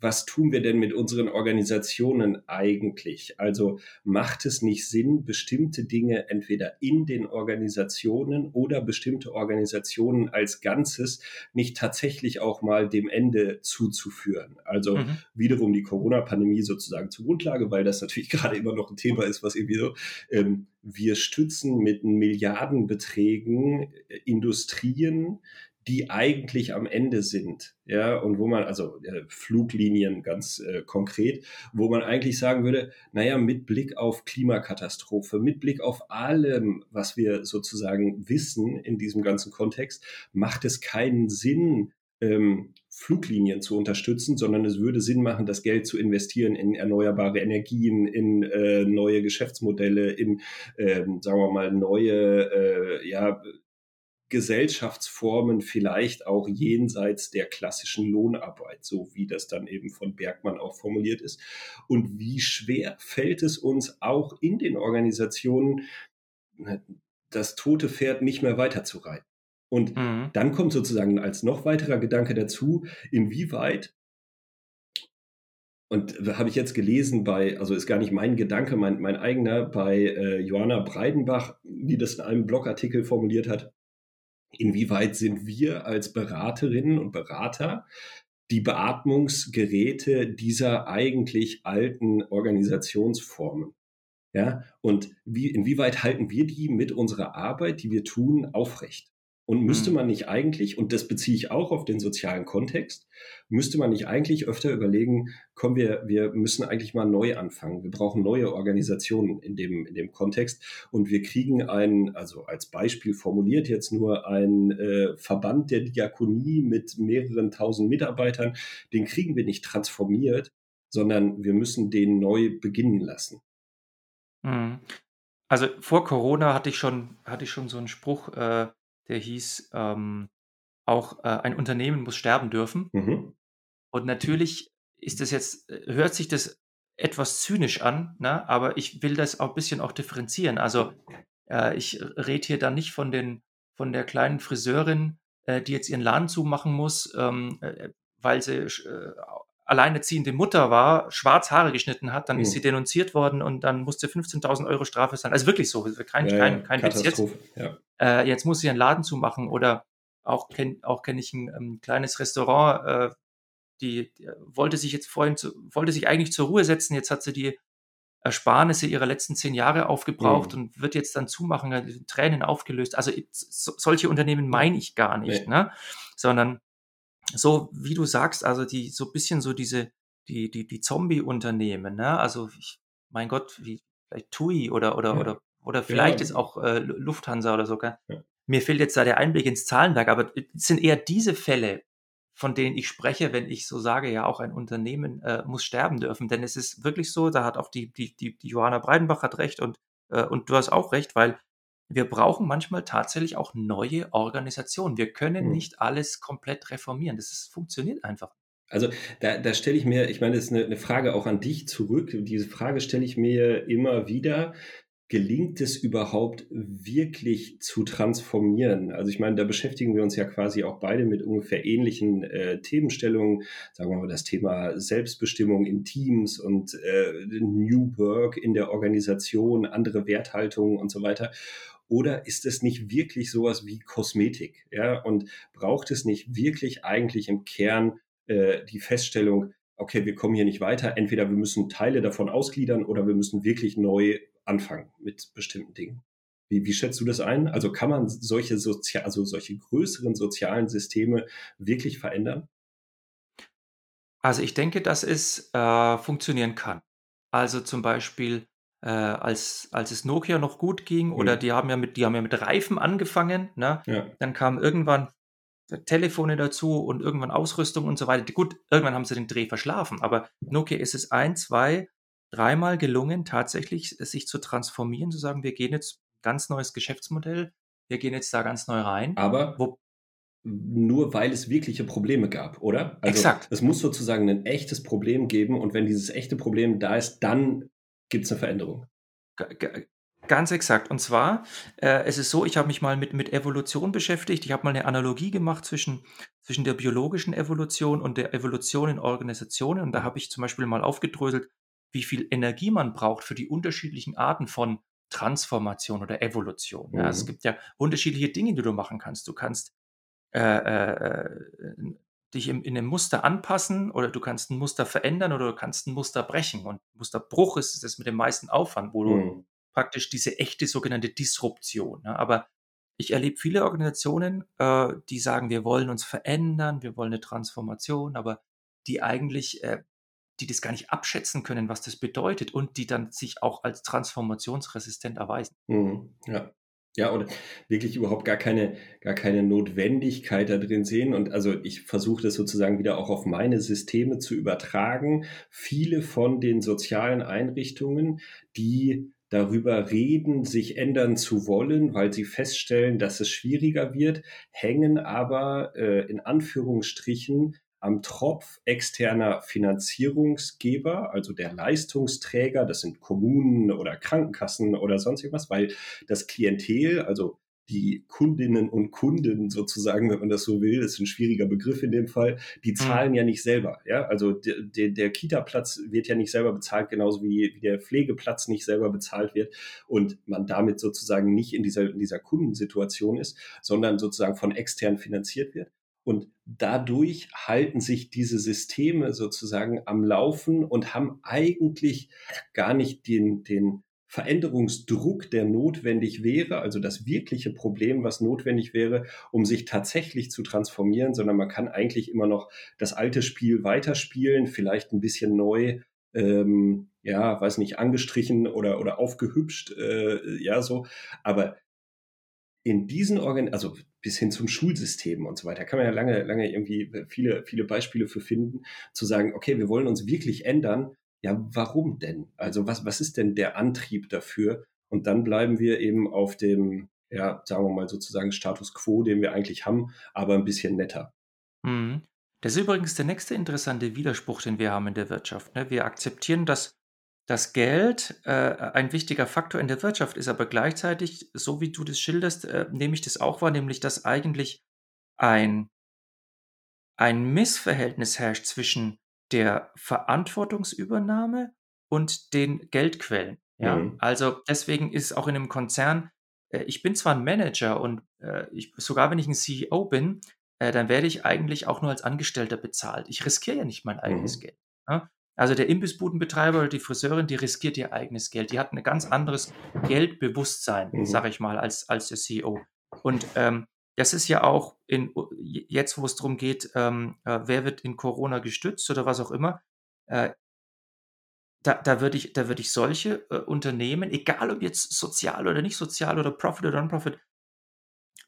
was tun wir denn mit unseren Organisationen eigentlich? Also macht es nicht Sinn, bestimmte Dinge entweder in den Organisationen oder bestimmte Organisationen als Ganzes nicht tatsächlich auch mal dem Ende zuzuführen? Also mhm. wiederum die Corona-Pandemie sozusagen zur Grundlage, weil das natürlich gerade immer noch ein Thema ist, was irgendwie so, ähm, wir stützen mit Milliardenbeträgen äh, Industrien, die eigentlich am Ende sind, ja, und wo man, also äh, Fluglinien ganz äh, konkret, wo man eigentlich sagen würde, naja, mit Blick auf Klimakatastrophe, mit Blick auf allem, was wir sozusagen wissen in diesem ganzen Kontext, macht es keinen Sinn, ähm, Fluglinien zu unterstützen, sondern es würde Sinn machen, das Geld zu investieren in erneuerbare Energien, in äh, neue Geschäftsmodelle, in, ähm, sagen wir mal, neue, äh, ja, Gesellschaftsformen vielleicht auch jenseits der klassischen Lohnarbeit, so wie das dann eben von Bergmann auch formuliert ist. Und wie schwer fällt es uns auch in den Organisationen, das tote Pferd nicht mehr weiterzureiten? Und mhm. dann kommt sozusagen als noch weiterer Gedanke dazu, inwieweit und habe ich jetzt gelesen bei, also ist gar nicht mein Gedanke, mein, mein eigener, bei äh, Johanna Breidenbach, die das in einem Blogartikel formuliert hat, Inwieweit sind wir als Beraterinnen und Berater die Beatmungsgeräte dieser eigentlich alten Organisationsformen? Ja, und wie, inwieweit halten wir die mit unserer Arbeit, die wir tun, aufrecht? Und müsste mhm. man nicht eigentlich, und das beziehe ich auch auf den sozialen Kontext, müsste man nicht eigentlich öfter überlegen, komm, wir, wir müssen eigentlich mal neu anfangen. Wir brauchen neue Organisationen in dem, in dem Kontext. Und wir kriegen einen, also als Beispiel formuliert jetzt nur ein äh, Verband der Diakonie mit mehreren tausend Mitarbeitern, den kriegen wir nicht transformiert, sondern wir müssen den neu beginnen lassen. Mhm. Also vor Corona hatte ich schon, hatte ich schon so einen Spruch, äh, der hieß ähm, auch, äh, ein Unternehmen muss sterben dürfen. Mhm. Und natürlich ist das jetzt, äh, hört sich das etwas zynisch an, ne? aber ich will das auch ein bisschen auch differenzieren. Also äh, ich rede hier dann nicht von, den, von der kleinen Friseurin, äh, die jetzt ihren Laden zumachen muss, ähm, äh, weil sie äh, alleinerziehende Mutter war, schwarz Haare geschnitten hat, dann mhm. ist sie denunziert worden und dann musste 15.000 Euro Strafe sein. Also wirklich so, kein, ja, kein, kein Witz jetzt. Ja. Äh, jetzt muss sie einen Laden zumachen oder auch kenne auch kenn ich ein, ähm, kleines Restaurant, äh, die, die, wollte sich jetzt vorhin, zu, wollte sich eigentlich zur Ruhe setzen, jetzt hat sie die Ersparnisse ihrer letzten zehn Jahre aufgebraucht mhm. und wird jetzt dann zumachen, Tränen aufgelöst. Also so, solche Unternehmen meine ich gar nicht, nee. ne? sondern so wie du sagst, also die so ein bisschen so diese, die, die, die Zombie-Unternehmen, ne? Also ich, mein Gott, wie vielleicht TUI oder oder ja. oder oder vielleicht ja. ist auch äh, Lufthansa oder sogar. Ja. Mir fehlt jetzt da der Einblick ins Zahlenwerk, aber es sind eher diese Fälle, von denen ich spreche, wenn ich so sage, ja, auch ein Unternehmen äh, muss sterben dürfen. Denn es ist wirklich so, da hat auch die, die, die, die Johanna Breidenbach hat recht und, äh, und du hast auch recht, weil wir brauchen manchmal tatsächlich auch neue Organisationen. Wir können hm. nicht alles komplett reformieren. Das ist, funktioniert einfach. Also da, da stelle ich mir, ich meine, das ist eine, eine Frage auch an dich zurück. Diese Frage stelle ich mir immer wieder. Gelingt es überhaupt wirklich zu transformieren? Also ich meine, da beschäftigen wir uns ja quasi auch beide mit ungefähr ähnlichen äh, Themenstellungen. Sagen wir mal das Thema Selbstbestimmung in Teams und äh, New Work in der Organisation, andere Werthaltungen und so weiter. Oder ist es nicht wirklich sowas wie Kosmetik? Ja, und braucht es nicht wirklich eigentlich im Kern äh, die Feststellung, okay, wir kommen hier nicht weiter. Entweder wir müssen Teile davon ausgliedern oder wir müssen wirklich neu anfangen mit bestimmten Dingen. Wie, wie schätzt du das ein? Also kann man solche sozial, also solche größeren sozialen Systeme wirklich verändern? Also ich denke, dass es äh, funktionieren kann. Also zum Beispiel äh, als, als es Nokia noch gut ging, oder mhm. die haben ja mit, die haben ja mit Reifen angefangen, ne? Ja. Dann kamen irgendwann Telefone dazu und irgendwann Ausrüstung und so weiter. Gut, irgendwann haben sie den Dreh verschlafen, aber Nokia ist es ein, zwei, dreimal gelungen, tatsächlich sich zu transformieren, zu sagen, wir gehen jetzt ganz neues Geschäftsmodell, wir gehen jetzt da ganz neu rein. Aber wo, nur weil es wirkliche Probleme gab, oder? Also Exakt. Es muss sozusagen ein echtes Problem geben und wenn dieses echte Problem da ist, dann gibt es eine Veränderung. Ganz exakt. Und zwar, äh, es ist so, ich habe mich mal mit, mit Evolution beschäftigt. Ich habe mal eine Analogie gemacht zwischen, zwischen der biologischen Evolution und der Evolution in Organisationen. Und da habe ich zum Beispiel mal aufgedröselt, wie viel Energie man braucht für die unterschiedlichen Arten von Transformation oder Evolution. Mhm. Ja, es gibt ja unterschiedliche Dinge, die du machen kannst. Du kannst äh, äh, dich in, in einem Muster anpassen oder du kannst ein Muster verändern oder du kannst ein Muster brechen. Und Musterbruch ist das mit dem meisten Aufwand, wo mhm. du praktisch diese echte sogenannte Disruption. Ja, aber ich erlebe viele Organisationen, äh, die sagen, wir wollen uns verändern, wir wollen eine Transformation, aber die eigentlich, äh, die das gar nicht abschätzen können, was das bedeutet und die dann sich auch als transformationsresistent erweisen. Mhm, ja. Ja, oder wirklich überhaupt gar keine, gar keine Notwendigkeit da drin sehen. Und also ich versuche das sozusagen wieder auch auf meine Systeme zu übertragen. Viele von den sozialen Einrichtungen, die darüber reden, sich ändern zu wollen, weil sie feststellen, dass es schwieriger wird, hängen aber äh, in Anführungsstrichen am Tropf externer Finanzierungsgeber, also der Leistungsträger, das sind Kommunen oder Krankenkassen oder sonst irgendwas, weil das Klientel, also die Kundinnen und Kunden sozusagen, wenn man das so will, ist ein schwieriger Begriff in dem Fall, die mhm. zahlen ja nicht selber. Ja? Also de, de, der Kita-Platz wird ja nicht selber bezahlt, genauso wie, wie der Pflegeplatz nicht selber bezahlt wird und man damit sozusagen nicht in dieser, in dieser Kundensituation ist, sondern sozusagen von extern finanziert wird. Und dadurch halten sich diese Systeme sozusagen am Laufen und haben eigentlich gar nicht den, den Veränderungsdruck, der notwendig wäre, also das wirkliche Problem, was notwendig wäre, um sich tatsächlich zu transformieren, sondern man kann eigentlich immer noch das alte Spiel weiterspielen, vielleicht ein bisschen neu, ähm, ja, weiß nicht, angestrichen oder, oder aufgehübscht, äh, ja, so. Aber in diesen Organ, also bis hin zum Schulsystem und so weiter, kann man ja lange, lange irgendwie viele, viele Beispiele für finden, zu sagen, okay, wir wollen uns wirklich ändern, ja, warum denn? Also was, was ist denn der Antrieb dafür? Und dann bleiben wir eben auf dem, ja, sagen wir mal sozusagen Status quo, den wir eigentlich haben, aber ein bisschen netter. Mhm. Das ist übrigens der nächste interessante Widerspruch, den wir haben in der Wirtschaft. Ne? Wir akzeptieren, dass das Geld äh, ein wichtiger Faktor in der Wirtschaft ist, aber gleichzeitig, so wie du das schilderst, äh, nehme ich das auch wahr, nämlich dass eigentlich ein, ein Missverhältnis herrscht zwischen der Verantwortungsübernahme und den Geldquellen. Ja, mhm. also deswegen ist auch in einem Konzern, äh, ich bin zwar ein Manager und äh, ich, sogar wenn ich ein CEO bin, äh, dann werde ich eigentlich auch nur als Angestellter bezahlt. Ich riskiere ja nicht mein eigenes mhm. Geld. Ja? Also der Imbissbudenbetreiber oder die Friseurin, die riskiert ihr eigenes Geld. Die hat ein ganz anderes Geldbewusstsein, mhm. sage ich mal, als, als der CEO. Und ähm, das ist ja auch in, jetzt, wo es darum geht, ähm, äh, wer wird in Corona gestützt oder was auch immer, äh, da, da würde ich, da ich solche äh, Unternehmen, egal ob jetzt sozial oder nicht sozial oder Profit oder Non-Profit,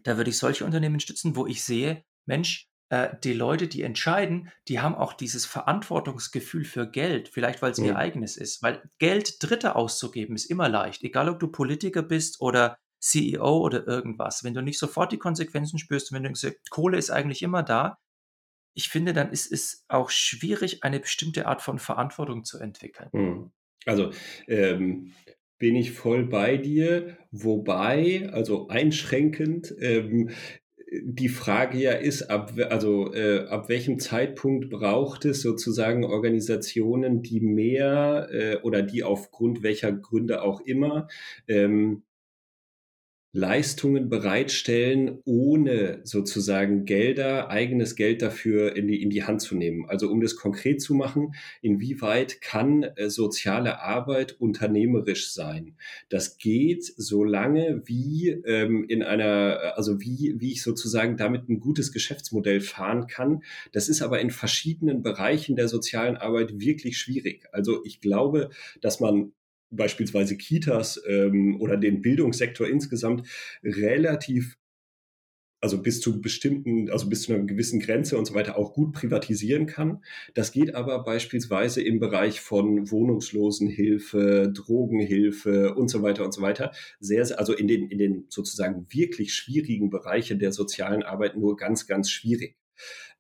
da würde ich solche Unternehmen stützen, wo ich sehe, Mensch, äh, die Leute, die entscheiden, die haben auch dieses Verantwortungsgefühl für Geld, vielleicht weil es mhm. ihr eigenes ist. Weil Geld Dritte auszugeben ist immer leicht, egal ob du Politiker bist oder CEO oder irgendwas, wenn du nicht sofort die Konsequenzen spürst, wenn du sagst, Kohle ist eigentlich immer da, ich finde, dann ist es auch schwierig, eine bestimmte Art von Verantwortung zu entwickeln. Hm. Also ähm, bin ich voll bei dir, wobei, also einschränkend, ähm, die Frage ja ist, ab, also, äh, ab welchem Zeitpunkt braucht es sozusagen Organisationen, die mehr äh, oder die aufgrund welcher Gründe auch immer ähm, Leistungen bereitstellen, ohne sozusagen Gelder, eigenes Geld dafür in die, in die Hand zu nehmen. Also um das konkret zu machen, inwieweit kann äh, soziale Arbeit unternehmerisch sein? Das geht so lange wie ähm, in einer, also wie, wie ich sozusagen damit ein gutes Geschäftsmodell fahren kann. Das ist aber in verschiedenen Bereichen der sozialen Arbeit wirklich schwierig. Also ich glaube, dass man beispielsweise Kitas ähm, oder den Bildungssektor insgesamt relativ also bis zu bestimmten, also bis zu einer gewissen Grenze und so weiter auch gut privatisieren kann. Das geht aber beispielsweise im Bereich von Wohnungslosenhilfe, Drogenhilfe und so weiter und so weiter sehr, also in den, in den sozusagen wirklich schwierigen Bereichen der sozialen Arbeit nur ganz, ganz schwierig.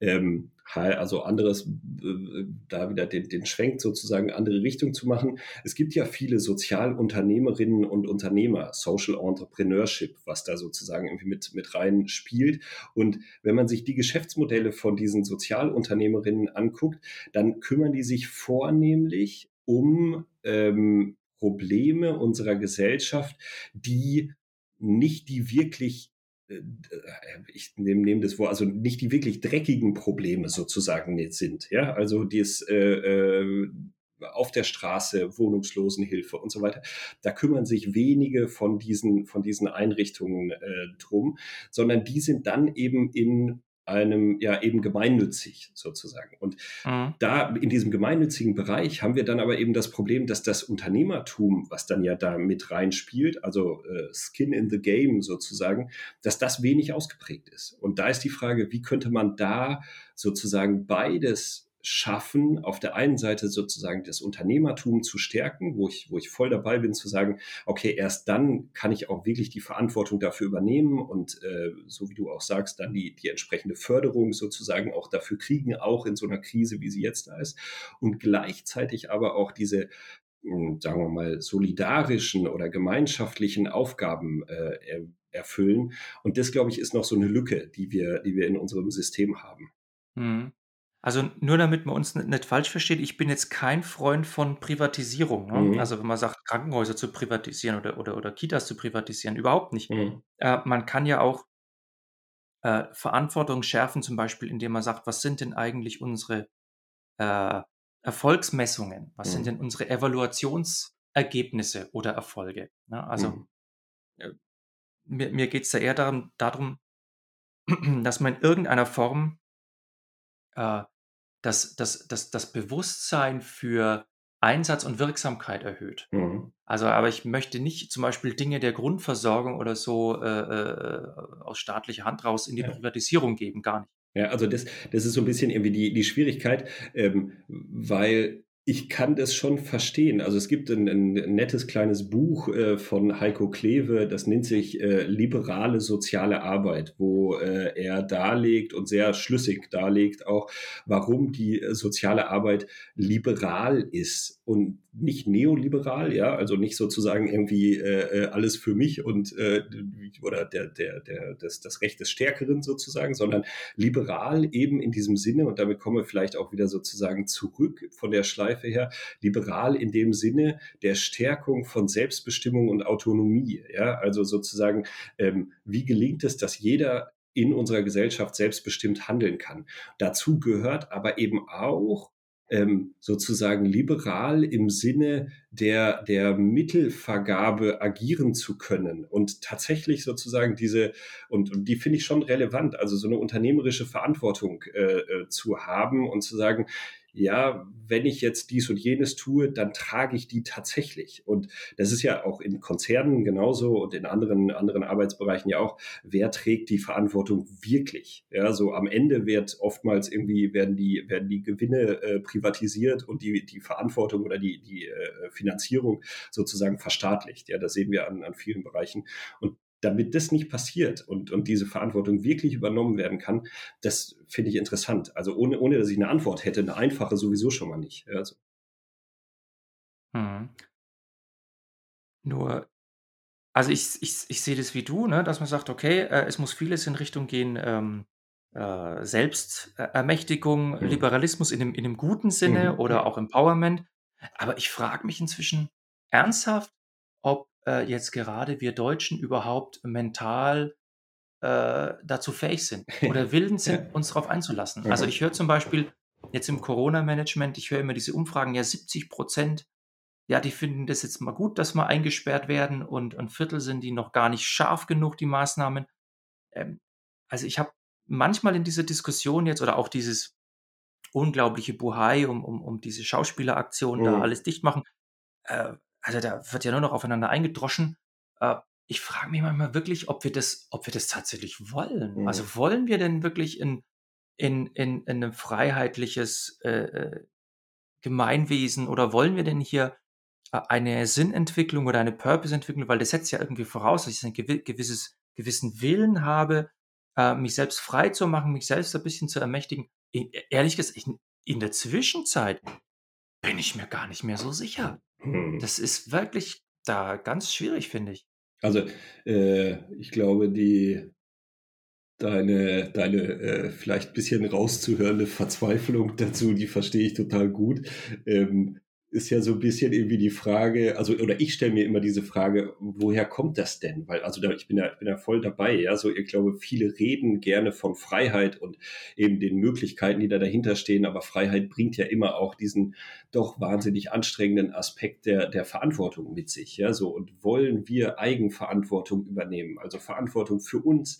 Ähm, also anderes, äh, da wieder den, den Schwenk sozusagen andere Richtung zu machen. Es gibt ja viele Sozialunternehmerinnen und Unternehmer, Social Entrepreneurship, was da sozusagen irgendwie mit, mit rein spielt. Und wenn man sich die Geschäftsmodelle von diesen Sozialunternehmerinnen anguckt, dann kümmern die sich vornehmlich um ähm, Probleme unserer Gesellschaft, die nicht die wirklich ich nehme nehm das vor, also nicht die wirklich dreckigen Probleme sozusagen jetzt sind, ja, also das äh, äh, auf der Straße, Wohnungslosenhilfe und so weiter. Da kümmern sich wenige von diesen, von diesen Einrichtungen äh, drum, sondern die sind dann eben in einem ja eben gemeinnützig sozusagen. Und mhm. da in diesem gemeinnützigen Bereich haben wir dann aber eben das Problem, dass das Unternehmertum, was dann ja da mit reinspielt, also äh, Skin in the Game sozusagen, dass das wenig ausgeprägt ist. Und da ist die Frage, wie könnte man da sozusagen beides schaffen, auf der einen Seite sozusagen das Unternehmertum zu stärken, wo ich, wo ich voll dabei bin zu sagen, okay, erst dann kann ich auch wirklich die Verantwortung dafür übernehmen und äh, so wie du auch sagst, dann die, die entsprechende Förderung sozusagen auch dafür kriegen, auch in so einer Krise, wie sie jetzt da ist. Und gleichzeitig aber auch diese hm, sagen wir mal, solidarischen oder gemeinschaftlichen Aufgaben äh, erfüllen. Und das, glaube ich, ist noch so eine Lücke, die wir, die wir in unserem System haben. Mhm. Also nur damit man uns nicht falsch versteht, ich bin jetzt kein Freund von Privatisierung. Ne? Mhm. Also wenn man sagt, Krankenhäuser zu privatisieren oder, oder, oder Kitas zu privatisieren, überhaupt nicht. Mhm. Äh, man kann ja auch äh, Verantwortung schärfen, zum Beispiel, indem man sagt, was sind denn eigentlich unsere äh, Erfolgsmessungen? Was mhm. sind denn unsere Evaluationsergebnisse oder Erfolge? Ne? Also mhm. äh, mir, mir geht es da eher darum, darum, dass man in irgendeiner Form äh, das, das, das, das Bewusstsein für Einsatz und Wirksamkeit erhöht. Mhm. Also, aber ich möchte nicht zum Beispiel Dinge der Grundversorgung oder so äh, äh, aus staatlicher Hand raus in die ja. Privatisierung geben, gar nicht. Ja, also das, das ist so ein bisschen irgendwie die, die Schwierigkeit, ähm, weil ich kann das schon verstehen. Also es gibt ein, ein nettes kleines Buch äh, von Heiko Klewe, das nennt sich äh, Liberale soziale Arbeit, wo äh, er darlegt und sehr schlüssig darlegt auch, warum die soziale Arbeit liberal ist und nicht neoliberal, ja, also nicht sozusagen irgendwie äh, äh, alles für mich und äh, oder der, der, der, das, das Recht des Stärkeren sozusagen, sondern liberal eben in diesem Sinne, und damit kommen wir vielleicht auch wieder sozusagen zurück von der Schleife her, liberal in dem Sinne der Stärkung von Selbstbestimmung und Autonomie, ja, also sozusagen, ähm, wie gelingt es, dass jeder in unserer Gesellschaft selbstbestimmt handeln kann. Dazu gehört aber eben auch ähm, sozusagen liberal im Sinne der, der Mittelvergabe agieren zu können und tatsächlich sozusagen diese, und, und die finde ich schon relevant, also so eine unternehmerische Verantwortung äh, äh zu haben und zu sagen, ja, wenn ich jetzt dies und jenes tue, dann trage ich die tatsächlich. Und das ist ja auch in Konzernen genauso und in anderen, anderen Arbeitsbereichen ja auch, wer trägt die Verantwortung wirklich? Ja, so am Ende wird oftmals irgendwie, werden die, werden die Gewinne äh, privatisiert und die, die Verantwortung oder die, die äh, Finanzierung sozusagen verstaatlicht. Ja, das sehen wir an, an vielen Bereichen. Und damit das nicht passiert und, und diese Verantwortung wirklich übernommen werden kann, das finde ich interessant. Also ohne, ohne, dass ich eine Antwort hätte, eine einfache sowieso schon mal nicht. Also. Hm. Nur, also ich, ich, ich sehe das wie du, ne, dass man sagt, okay, äh, es muss vieles in Richtung gehen, ähm, äh, Selbstermächtigung, hm. Liberalismus in dem, in dem guten Sinne hm. oder auch Empowerment. Aber ich frage mich inzwischen ernsthaft, ob äh, jetzt gerade wir Deutschen überhaupt mental äh, dazu fähig sind oder willens sind, uns darauf einzulassen. Also ich höre zum Beispiel jetzt im Corona-Management, ich höre immer diese Umfragen, ja 70 Prozent, ja, die finden das jetzt mal gut, dass wir eingesperrt werden und ein Viertel sind die noch gar nicht scharf genug, die Maßnahmen. Ähm, also ich habe manchmal in dieser Diskussion jetzt oder auch dieses unglaubliche Buhai um, um, um diese Schauspieleraktion, mhm. da alles dicht machen, äh, also da wird ja nur noch aufeinander eingedroschen. Äh, ich frage mich manchmal wirklich, ob wir das, ob wir das tatsächlich wollen. Mhm. Also wollen wir denn wirklich in, in, in, in ein freiheitliches äh, äh Gemeinwesen oder wollen wir denn hier äh, eine Sinnentwicklung oder eine Purpose-Entwicklung, weil das setzt ja irgendwie voraus, dass ich ein gewisses, gewissen Willen habe, äh, mich selbst frei zu machen, mich selbst ein bisschen zu ermächtigen. Ehrlich gesagt, ich, in der Zwischenzeit bin ich mir gar nicht mehr so sicher. Hm. Das ist wirklich da ganz schwierig, finde ich. Also, äh, ich glaube, die deine, deine äh, vielleicht bisschen rauszuhörende Verzweiflung dazu, die verstehe ich total gut. Ähm, ist ja so ein bisschen irgendwie die Frage, also oder ich stelle mir immer diese Frage, woher kommt das denn? Weil also da, ich bin ja, ich bin ja voll dabei, ja, so ich glaube, viele reden gerne von Freiheit und eben den Möglichkeiten, die da dahinter stehen, aber Freiheit bringt ja immer auch diesen doch wahnsinnig anstrengenden Aspekt der der Verantwortung mit sich, ja, so und wollen wir Eigenverantwortung übernehmen, also Verantwortung für uns,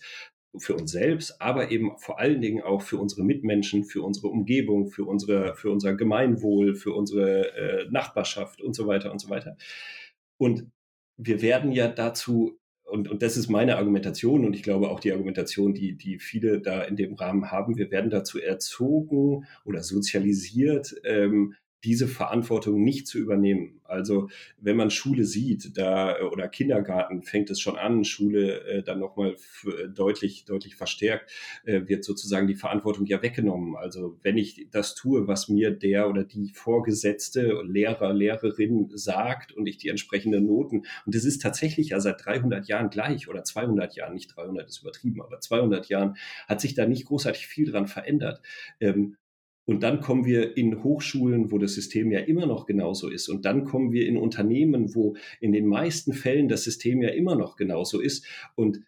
für uns selbst, aber eben vor allen Dingen auch für unsere Mitmenschen, für unsere Umgebung, für unsere, für unser Gemeinwohl, für unsere äh, Nachbarschaft und so weiter und so weiter. Und wir werden ja dazu und, und das ist meine Argumentation und ich glaube auch die Argumentation, die, die viele da in dem Rahmen haben. Wir werden dazu erzogen oder sozialisiert, ähm, diese Verantwortung nicht zu übernehmen. Also wenn man Schule sieht, da oder Kindergarten fängt es schon an, Schule äh, dann nochmal äh, deutlich, deutlich verstärkt, äh, wird sozusagen die Verantwortung ja weggenommen. Also wenn ich das tue, was mir der oder die Vorgesetzte, Lehrer, Lehrerin sagt und ich die entsprechenden Noten, und das ist tatsächlich ja seit 300 Jahren gleich oder 200 Jahren, nicht 300 ist übertrieben, aber 200 Jahren hat sich da nicht großartig viel dran verändert. Ähm, und dann kommen wir in Hochschulen, wo das System ja immer noch genauso ist. Und dann kommen wir in Unternehmen, wo in den meisten Fällen das System ja immer noch genauso ist. Und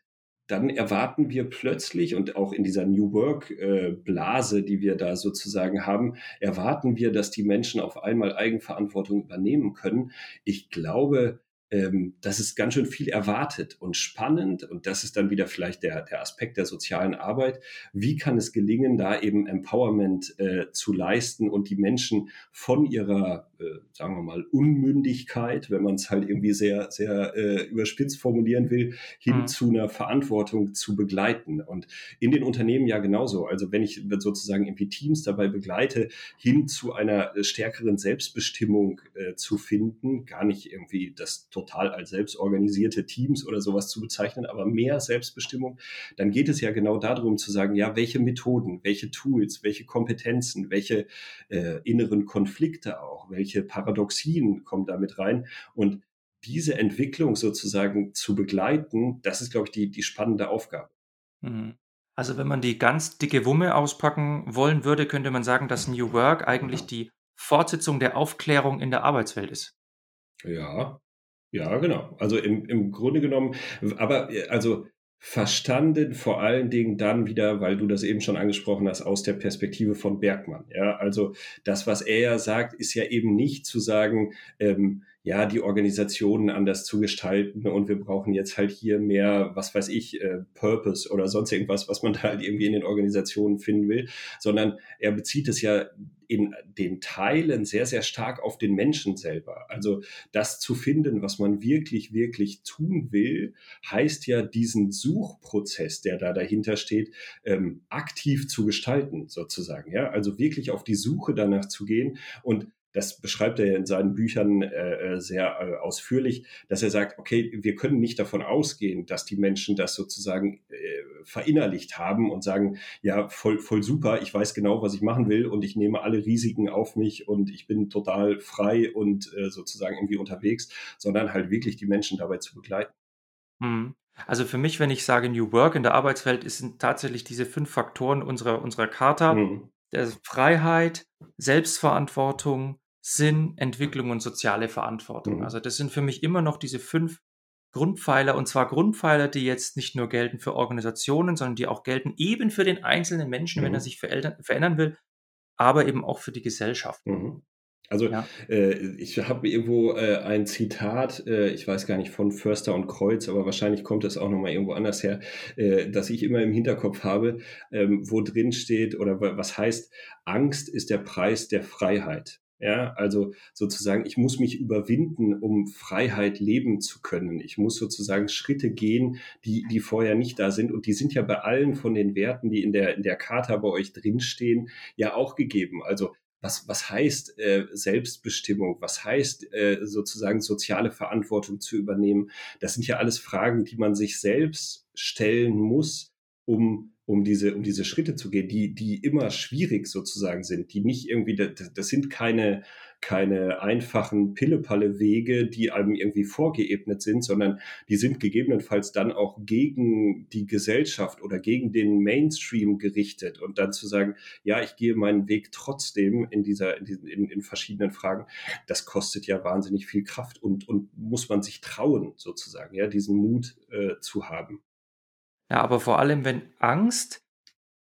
dann erwarten wir plötzlich und auch in dieser New Work äh, Blase, die wir da sozusagen haben, erwarten wir, dass die Menschen auf einmal Eigenverantwortung übernehmen können. Ich glaube, ähm, das ist ganz schön viel erwartet und spannend. Und das ist dann wieder vielleicht der, der Aspekt der sozialen Arbeit. Wie kann es gelingen, da eben Empowerment äh, zu leisten und die Menschen von ihrer, sagen wir mal, Unmündigkeit, wenn man es halt irgendwie sehr, sehr äh, überspitzt formulieren will, hin mhm. zu einer Verantwortung zu begleiten. Und in den Unternehmen ja genauso. Also wenn ich sozusagen irgendwie Teams dabei begleite, hin zu einer stärkeren Selbstbestimmung äh, zu finden, gar nicht irgendwie das total als selbstorganisierte Teams oder sowas zu bezeichnen, aber mehr Selbstbestimmung, dann geht es ja genau darum zu sagen, ja, welche Methoden, welche Tools, welche Kompetenzen, welche äh, inneren Konflikte auch, welche Paradoxien kommen damit rein und diese Entwicklung sozusagen zu begleiten, das ist, glaube ich, die, die spannende Aufgabe. Mhm. Also wenn man die ganz dicke Wumme auspacken wollen würde, könnte man sagen, dass New Work eigentlich die Fortsetzung der Aufklärung in der Arbeitswelt ist. Ja, ja, genau. Also im, im Grunde genommen, aber also verstanden vor allen Dingen dann wieder, weil du das eben schon angesprochen hast, aus der Perspektive von Bergmann. Ja, also das, was er ja sagt, ist ja eben nicht zu sagen, ähm, ja, die Organisationen anders zu gestalten und wir brauchen jetzt halt hier mehr, was weiß ich, äh, Purpose oder sonst irgendwas, was man da halt irgendwie in den Organisationen finden will, sondern er bezieht es ja in den Teilen sehr, sehr stark auf den Menschen selber. Also das zu finden, was man wirklich, wirklich tun will, heißt ja diesen Suchprozess, der da dahinter steht, ähm, aktiv zu gestalten, sozusagen. Ja, also wirklich auf die Suche danach zu gehen und das beschreibt er in seinen Büchern äh, äh, sehr äh, ausführlich, dass er sagt, okay, wir können nicht davon ausgehen, dass die Menschen das sozusagen äh, verinnerlicht haben und sagen, ja, voll, voll super, ich weiß genau, was ich machen will und ich nehme alle Risiken auf mich und ich bin total frei und äh, sozusagen irgendwie unterwegs, sondern halt wirklich die Menschen dabei zu begleiten. Mhm. Also für mich, wenn ich sage New Work in der Arbeitswelt, sind tatsächlich diese fünf Faktoren unserer, unserer Charta. Mhm. Freiheit, Selbstverantwortung, Sinn, Entwicklung und soziale Verantwortung. Mhm. Also das sind für mich immer noch diese fünf Grundpfeiler und zwar Grundpfeiler, die jetzt nicht nur gelten für Organisationen, sondern die auch gelten eben für den einzelnen Menschen, mhm. wenn er mhm. sich verändern will, aber eben auch für die Gesellschaft. Mhm. Also ja. äh, ich habe irgendwo äh, ein Zitat, äh, ich weiß gar nicht von Förster und Kreuz, aber wahrscheinlich kommt es auch nochmal irgendwo anders her, äh, dass ich immer im Hinterkopf habe, ähm, wo drin steht oder was heißt, Angst ist der Preis der Freiheit. Ja, also sozusagen, ich muss mich überwinden, um Freiheit leben zu können. Ich muss sozusagen Schritte gehen, die, die vorher nicht da sind. Und die sind ja bei allen von den Werten, die in der, in der Charta bei euch drinstehen, ja auch gegeben. Also was, was heißt äh, Selbstbestimmung, was heißt äh, sozusagen soziale Verantwortung zu übernehmen. Das sind ja alles Fragen, die man sich selbst stellen muss, um um diese, um diese Schritte zu gehen, die, die immer schwierig sozusagen sind, die nicht irgendwie, das, sind keine, keine einfachen Pillepalle-Wege, die einem irgendwie vorgeebnet sind, sondern die sind gegebenenfalls dann auch gegen die Gesellschaft oder gegen den Mainstream gerichtet und dann zu sagen, ja, ich gehe meinen Weg trotzdem in dieser, in, in, in verschiedenen Fragen, das kostet ja wahnsinnig viel Kraft und, und muss man sich trauen, sozusagen, ja, diesen Mut äh, zu haben. Ja, aber vor allem, wenn Angst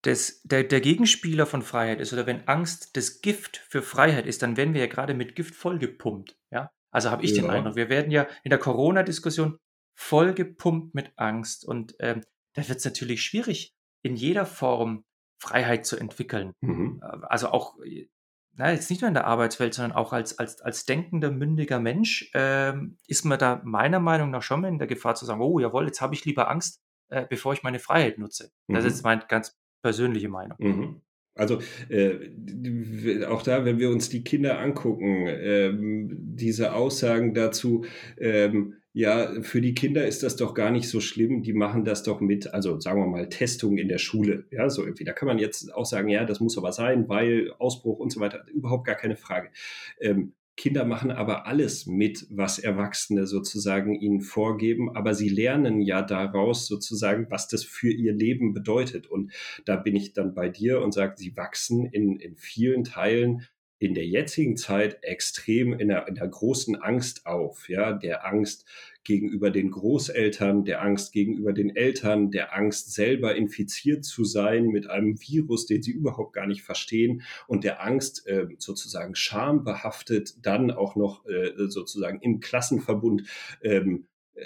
des, der, der Gegenspieler von Freiheit ist oder wenn Angst das Gift für Freiheit ist, dann werden wir ja gerade mit Gift vollgepumpt. Ja? Also habe ich ja. den Eindruck, wir werden ja in der Corona-Diskussion vollgepumpt mit Angst. Und ähm, da wird es natürlich schwierig, in jeder Form Freiheit zu entwickeln. Mhm. Äh, also auch na, jetzt nicht nur in der Arbeitswelt, sondern auch als, als, als denkender, mündiger Mensch, ähm, ist man da meiner Meinung nach schon mal in der Gefahr zu sagen, oh jawohl, jetzt habe ich lieber Angst, äh, bevor ich meine Freiheit nutze. Das Mhm. ist meine ganz persönliche Meinung. Mhm. Also äh, auch da, wenn wir uns die Kinder angucken, ähm, diese Aussagen dazu, ähm, ja, für die Kinder ist das doch gar nicht so schlimm, die machen das doch mit, also sagen wir mal, Testung in der Schule. Ja, so irgendwie. Da kann man jetzt auch sagen, ja, das muss aber sein, weil Ausbruch und so weiter, überhaupt gar keine Frage. Ähm, Kinder machen aber alles mit, was Erwachsene sozusagen ihnen vorgeben, aber sie lernen ja daraus sozusagen, was das für ihr Leben bedeutet. Und da bin ich dann bei dir und sage, sie wachsen in, in vielen Teilen in der jetzigen Zeit extrem in der, in der großen Angst auf, ja, der Angst gegenüber den Großeltern, der Angst gegenüber den Eltern, der Angst selber infiziert zu sein mit einem Virus, den sie überhaupt gar nicht verstehen und der Angst äh, sozusagen schambehaftet dann auch noch äh, sozusagen im Klassenverbund ähm, äh,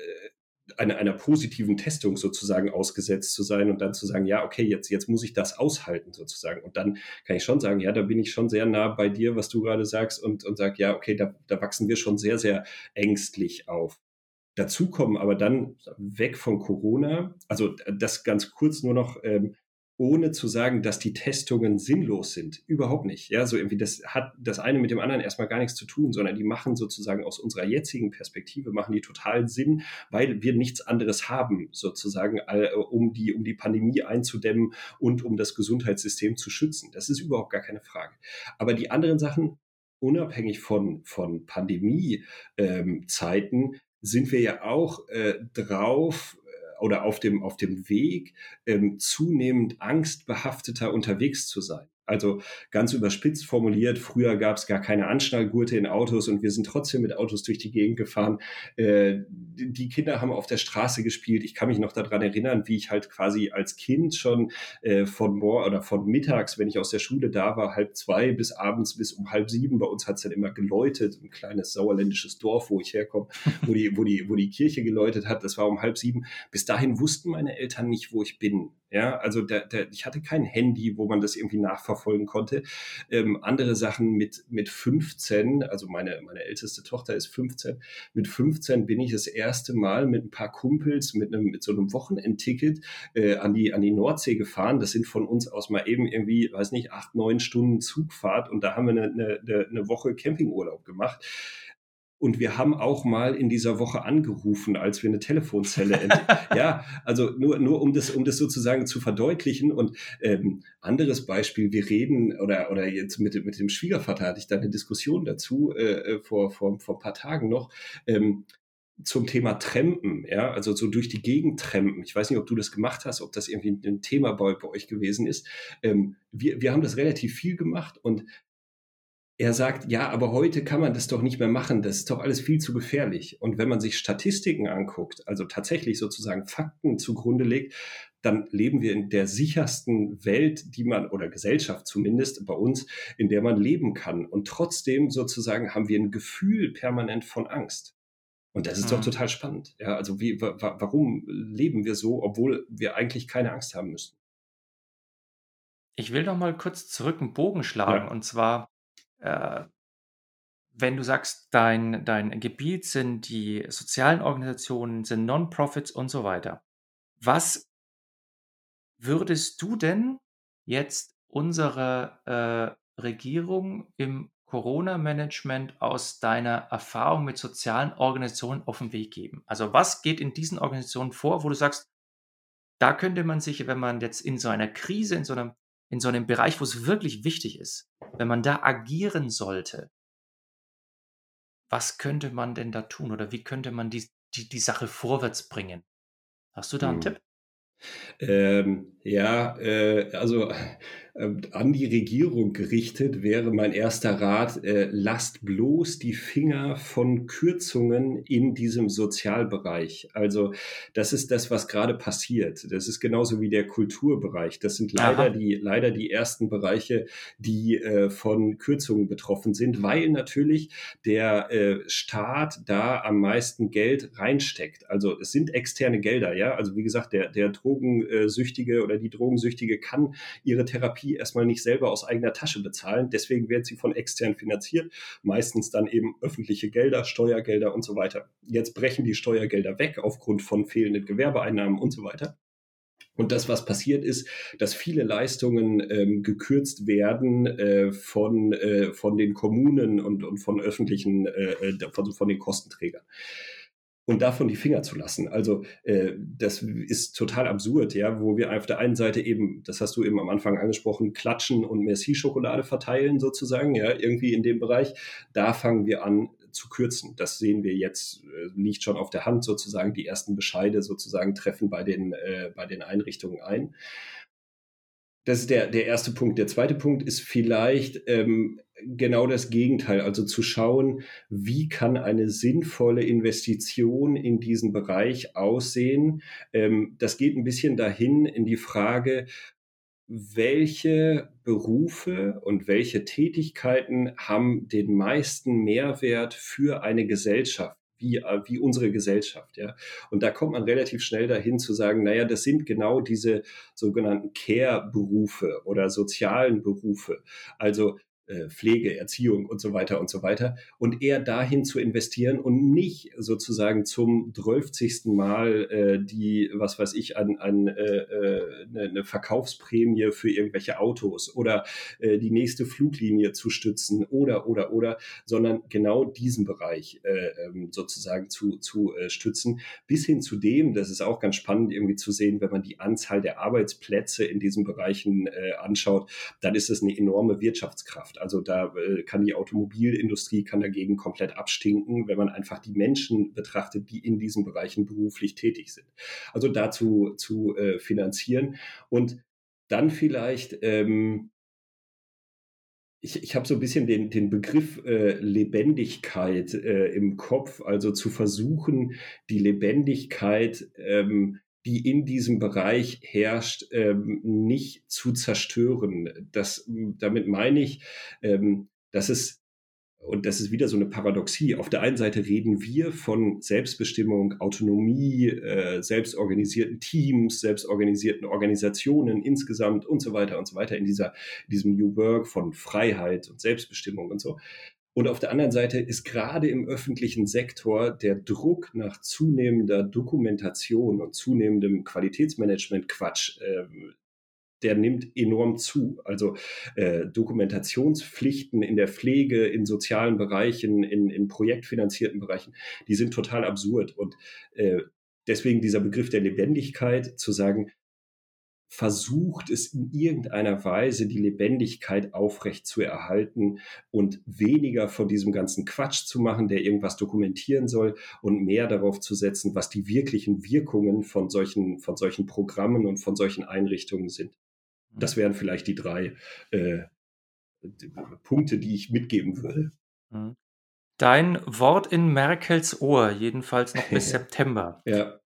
einer, einer positiven Testung sozusagen ausgesetzt zu sein und dann zu sagen, ja, okay, jetzt, jetzt muss ich das aushalten sozusagen. Und dann kann ich schon sagen, ja, da bin ich schon sehr nah bei dir, was du gerade sagst und, und sag, ja, okay, da, da wachsen wir schon sehr, sehr ängstlich auf. Dazu kommen aber dann weg von Corona, also das ganz kurz nur noch, ähm, ohne zu sagen, dass die Testungen sinnlos sind. Überhaupt nicht. Ja, so irgendwie, das hat das eine mit dem anderen erstmal gar nichts zu tun, sondern die machen sozusagen aus unserer jetzigen Perspektive, machen die total Sinn, weil wir nichts anderes haben, sozusagen, um die, um die Pandemie einzudämmen und um das Gesundheitssystem zu schützen. Das ist überhaupt gar keine Frage. Aber die anderen Sachen, unabhängig von, von Pandemie-Zeiten, ähm, sind wir ja auch äh, drauf, oder auf dem, auf dem Weg, ähm, zunehmend angstbehafteter unterwegs zu sein. Also ganz überspitzt formuliert, früher gab es gar keine Anschnallgurte in Autos und wir sind trotzdem mit Autos durch die Gegend gefahren. Äh, die Kinder haben auf der Straße gespielt. Ich kann mich noch daran erinnern, wie ich halt quasi als Kind schon äh, von mor oder von mittags, wenn ich aus der Schule da war, halb zwei bis abends bis um halb sieben. Bei uns hat es dann immer geläutet, ein kleines sauerländisches Dorf, wo ich herkomme, wo die, wo die, wo die Kirche geläutet hat. Das war um halb sieben. Bis dahin wussten meine Eltern nicht, wo ich bin. Ja, also der, der, ich hatte kein Handy, wo man das irgendwie nachverfolgen konnte. Ähm, andere Sachen mit, mit 15, also meine, meine älteste Tochter ist 15, mit 15 bin ich das erste Mal mit ein paar Kumpels mit, einem, mit so einem Wochenendticket äh, an, die, an die Nordsee gefahren. Das sind von uns aus mal eben irgendwie, weiß nicht, acht, neun Stunden Zugfahrt und da haben wir eine, eine, eine Woche Campingurlaub gemacht. Und wir haben auch mal in dieser Woche angerufen, als wir eine Telefonzelle ja, also nur, nur um das, um das sozusagen zu verdeutlichen. Und ähm, anderes Beispiel, wir reden, oder, oder jetzt mit, mit dem Schwiegervater hatte ich da eine Diskussion dazu, äh, vor, vor, vor ein paar Tagen noch. Ähm, zum Thema Trampen, ja, also so durch die Gegend trampen. Ich weiß nicht, ob du das gemacht hast, ob das irgendwie ein Thema bei, bei euch gewesen ist. Ähm, wir, wir haben das relativ viel gemacht und er sagt, ja, aber heute kann man das doch nicht mehr machen, das ist doch alles viel zu gefährlich. Und wenn man sich Statistiken anguckt, also tatsächlich sozusagen Fakten zugrunde legt, dann leben wir in der sichersten Welt, die man, oder Gesellschaft zumindest bei uns, in der man leben kann. Und trotzdem sozusagen haben wir ein Gefühl permanent von Angst. Und das ist mhm. doch total spannend. Ja, also wie, warum leben wir so, obwohl wir eigentlich keine Angst haben müssten? Ich will noch mal kurz zurück einen Bogen schlagen. Ja. Und zwar, äh, wenn du sagst, dein, dein Gebiet sind die sozialen Organisationen, sind Non-Profits und so weiter. Was würdest du denn jetzt unsere äh, Regierung im Corona-Management aus deiner Erfahrung mit sozialen Organisationen auf den Weg geben? Also was geht in diesen Organisationen vor, wo du sagst, da könnte man sich, wenn man jetzt in so einer Krise, in so einem, in so einem Bereich, wo es wirklich wichtig ist, wenn man da agieren sollte, was könnte man denn da tun oder wie könnte man die, die, die Sache vorwärts bringen? Hast du da einen hm. Tipp? Ähm, ja, äh, also an die Regierung gerichtet wäre mein erster Rat, äh, lasst bloß die Finger von Kürzungen in diesem Sozialbereich. Also das ist das, was gerade passiert. Das ist genauso wie der Kulturbereich. Das sind leider die, leider die ersten Bereiche, die äh, von Kürzungen betroffen sind, weil natürlich der äh, Staat da am meisten Geld reinsteckt. Also es sind externe Gelder, ja. Also wie gesagt, der, der Drogensüchtige oder die Drogensüchtige kann ihre Therapie Therapie erstmal nicht selber aus eigener Tasche bezahlen. Deswegen wird sie von extern finanziert, meistens dann eben öffentliche Gelder, Steuergelder und so weiter. Jetzt brechen die Steuergelder weg aufgrund von fehlenden Gewerbeeinnahmen und so weiter. Und das, was passiert ist, dass viele Leistungen ähm, gekürzt werden äh, von, äh, von den Kommunen und, und von öffentlichen, äh, äh von, von den Kostenträgern und davon die Finger zu lassen. Also äh, das ist total absurd, ja, wo wir auf der einen Seite eben, das hast du eben am Anfang angesprochen, klatschen und Merci-Schokolade verteilen sozusagen, ja, irgendwie in dem Bereich. Da fangen wir an zu kürzen. Das sehen wir jetzt, äh, liegt schon auf der Hand sozusagen. Die ersten Bescheide sozusagen treffen bei den, äh, bei den Einrichtungen ein. Das ist der, der erste Punkt. Der zweite Punkt ist vielleicht ähm, genau das Gegenteil, also zu schauen, wie kann eine sinnvolle Investition in diesen Bereich aussehen. Ähm, das geht ein bisschen dahin in die Frage, welche Berufe und welche Tätigkeiten haben den meisten Mehrwert für eine Gesellschaft? Wie, äh, wie unsere Gesellschaft. Ja? Und da kommt man relativ schnell dahin zu sagen, naja, das sind genau diese sogenannten Care-Berufe oder sozialen Berufe. Also Pflege, Erziehung und so weiter und so weiter und eher dahin zu investieren und nicht sozusagen zum 12. Mal äh, die, was weiß ich, an, an äh, äh, eine, eine Verkaufsprämie für irgendwelche Autos oder äh, die nächste Fluglinie zu stützen oder, oder, oder, sondern genau diesen Bereich äh, ähm, sozusagen zu, zu äh, stützen, bis hin zu dem, das ist auch ganz spannend irgendwie zu sehen, wenn man die Anzahl der Arbeitsplätze in diesen Bereichen äh, anschaut, dann ist es eine enorme Wirtschaftskraft. Also da äh, kann die Automobilindustrie kann dagegen komplett abstinken, wenn man einfach die Menschen betrachtet, die in diesen Bereichen beruflich tätig sind. Also dazu zu äh, finanzieren und dann vielleicht ähm, ich, ich habe so ein bisschen den, den Begriff äh, Lebendigkeit äh, im Kopf, also zu versuchen, die Lebendigkeit ähm, die in diesem Bereich herrscht, ähm, nicht zu zerstören. Das, damit meine ich, ähm, dass es und das ist wieder so eine Paradoxie. Auf der einen Seite reden wir von Selbstbestimmung, Autonomie, äh, selbstorganisierten Teams, selbstorganisierten Organisationen insgesamt und so weiter und so weiter in dieser, diesem New Work von Freiheit und Selbstbestimmung und so. Und auf der anderen Seite ist gerade im öffentlichen Sektor der Druck nach zunehmender Dokumentation und zunehmendem Qualitätsmanagement Quatsch, äh, der nimmt enorm zu. Also äh, Dokumentationspflichten in der Pflege, in sozialen Bereichen, in, in projektfinanzierten Bereichen, die sind total absurd. Und äh, deswegen dieser Begriff der Lebendigkeit, zu sagen, versucht es in irgendeiner Weise die Lebendigkeit aufrecht zu erhalten und weniger von diesem ganzen Quatsch zu machen, der irgendwas dokumentieren soll und mehr darauf zu setzen, was die wirklichen Wirkungen von solchen, von solchen Programmen und von solchen Einrichtungen sind. Das wären vielleicht die drei äh, Punkte, die ich mitgeben würde. Mhm. Dein Wort in Merkels Ohr, jedenfalls noch bis September. Ja.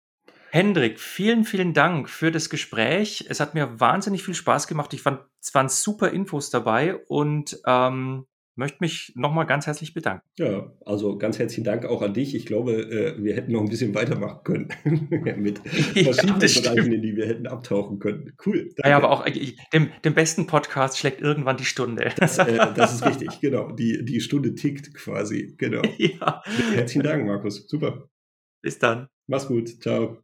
Hendrik, vielen, vielen Dank für das Gespräch. Es hat mir wahnsinnig viel Spaß gemacht. Ich fand, es waren super Infos dabei und ähm, möchte mich nochmal ganz herzlich bedanken. Ja, also ganz herzlichen Dank auch an dich. Ich glaube, äh, wir hätten noch ein bisschen weitermachen können mit verschiedenen ja, Bereichen, in die wir hätten abtauchen können. Cool. Danke. Ja, aber auch äh, dem, dem besten Podcast schlägt irgendwann die Stunde. Das, äh, das ist richtig, genau. Die, die Stunde tickt quasi, genau. Ja. Herzlichen Dank, Markus. Super. Bis dann. Mach's gut. Ciao.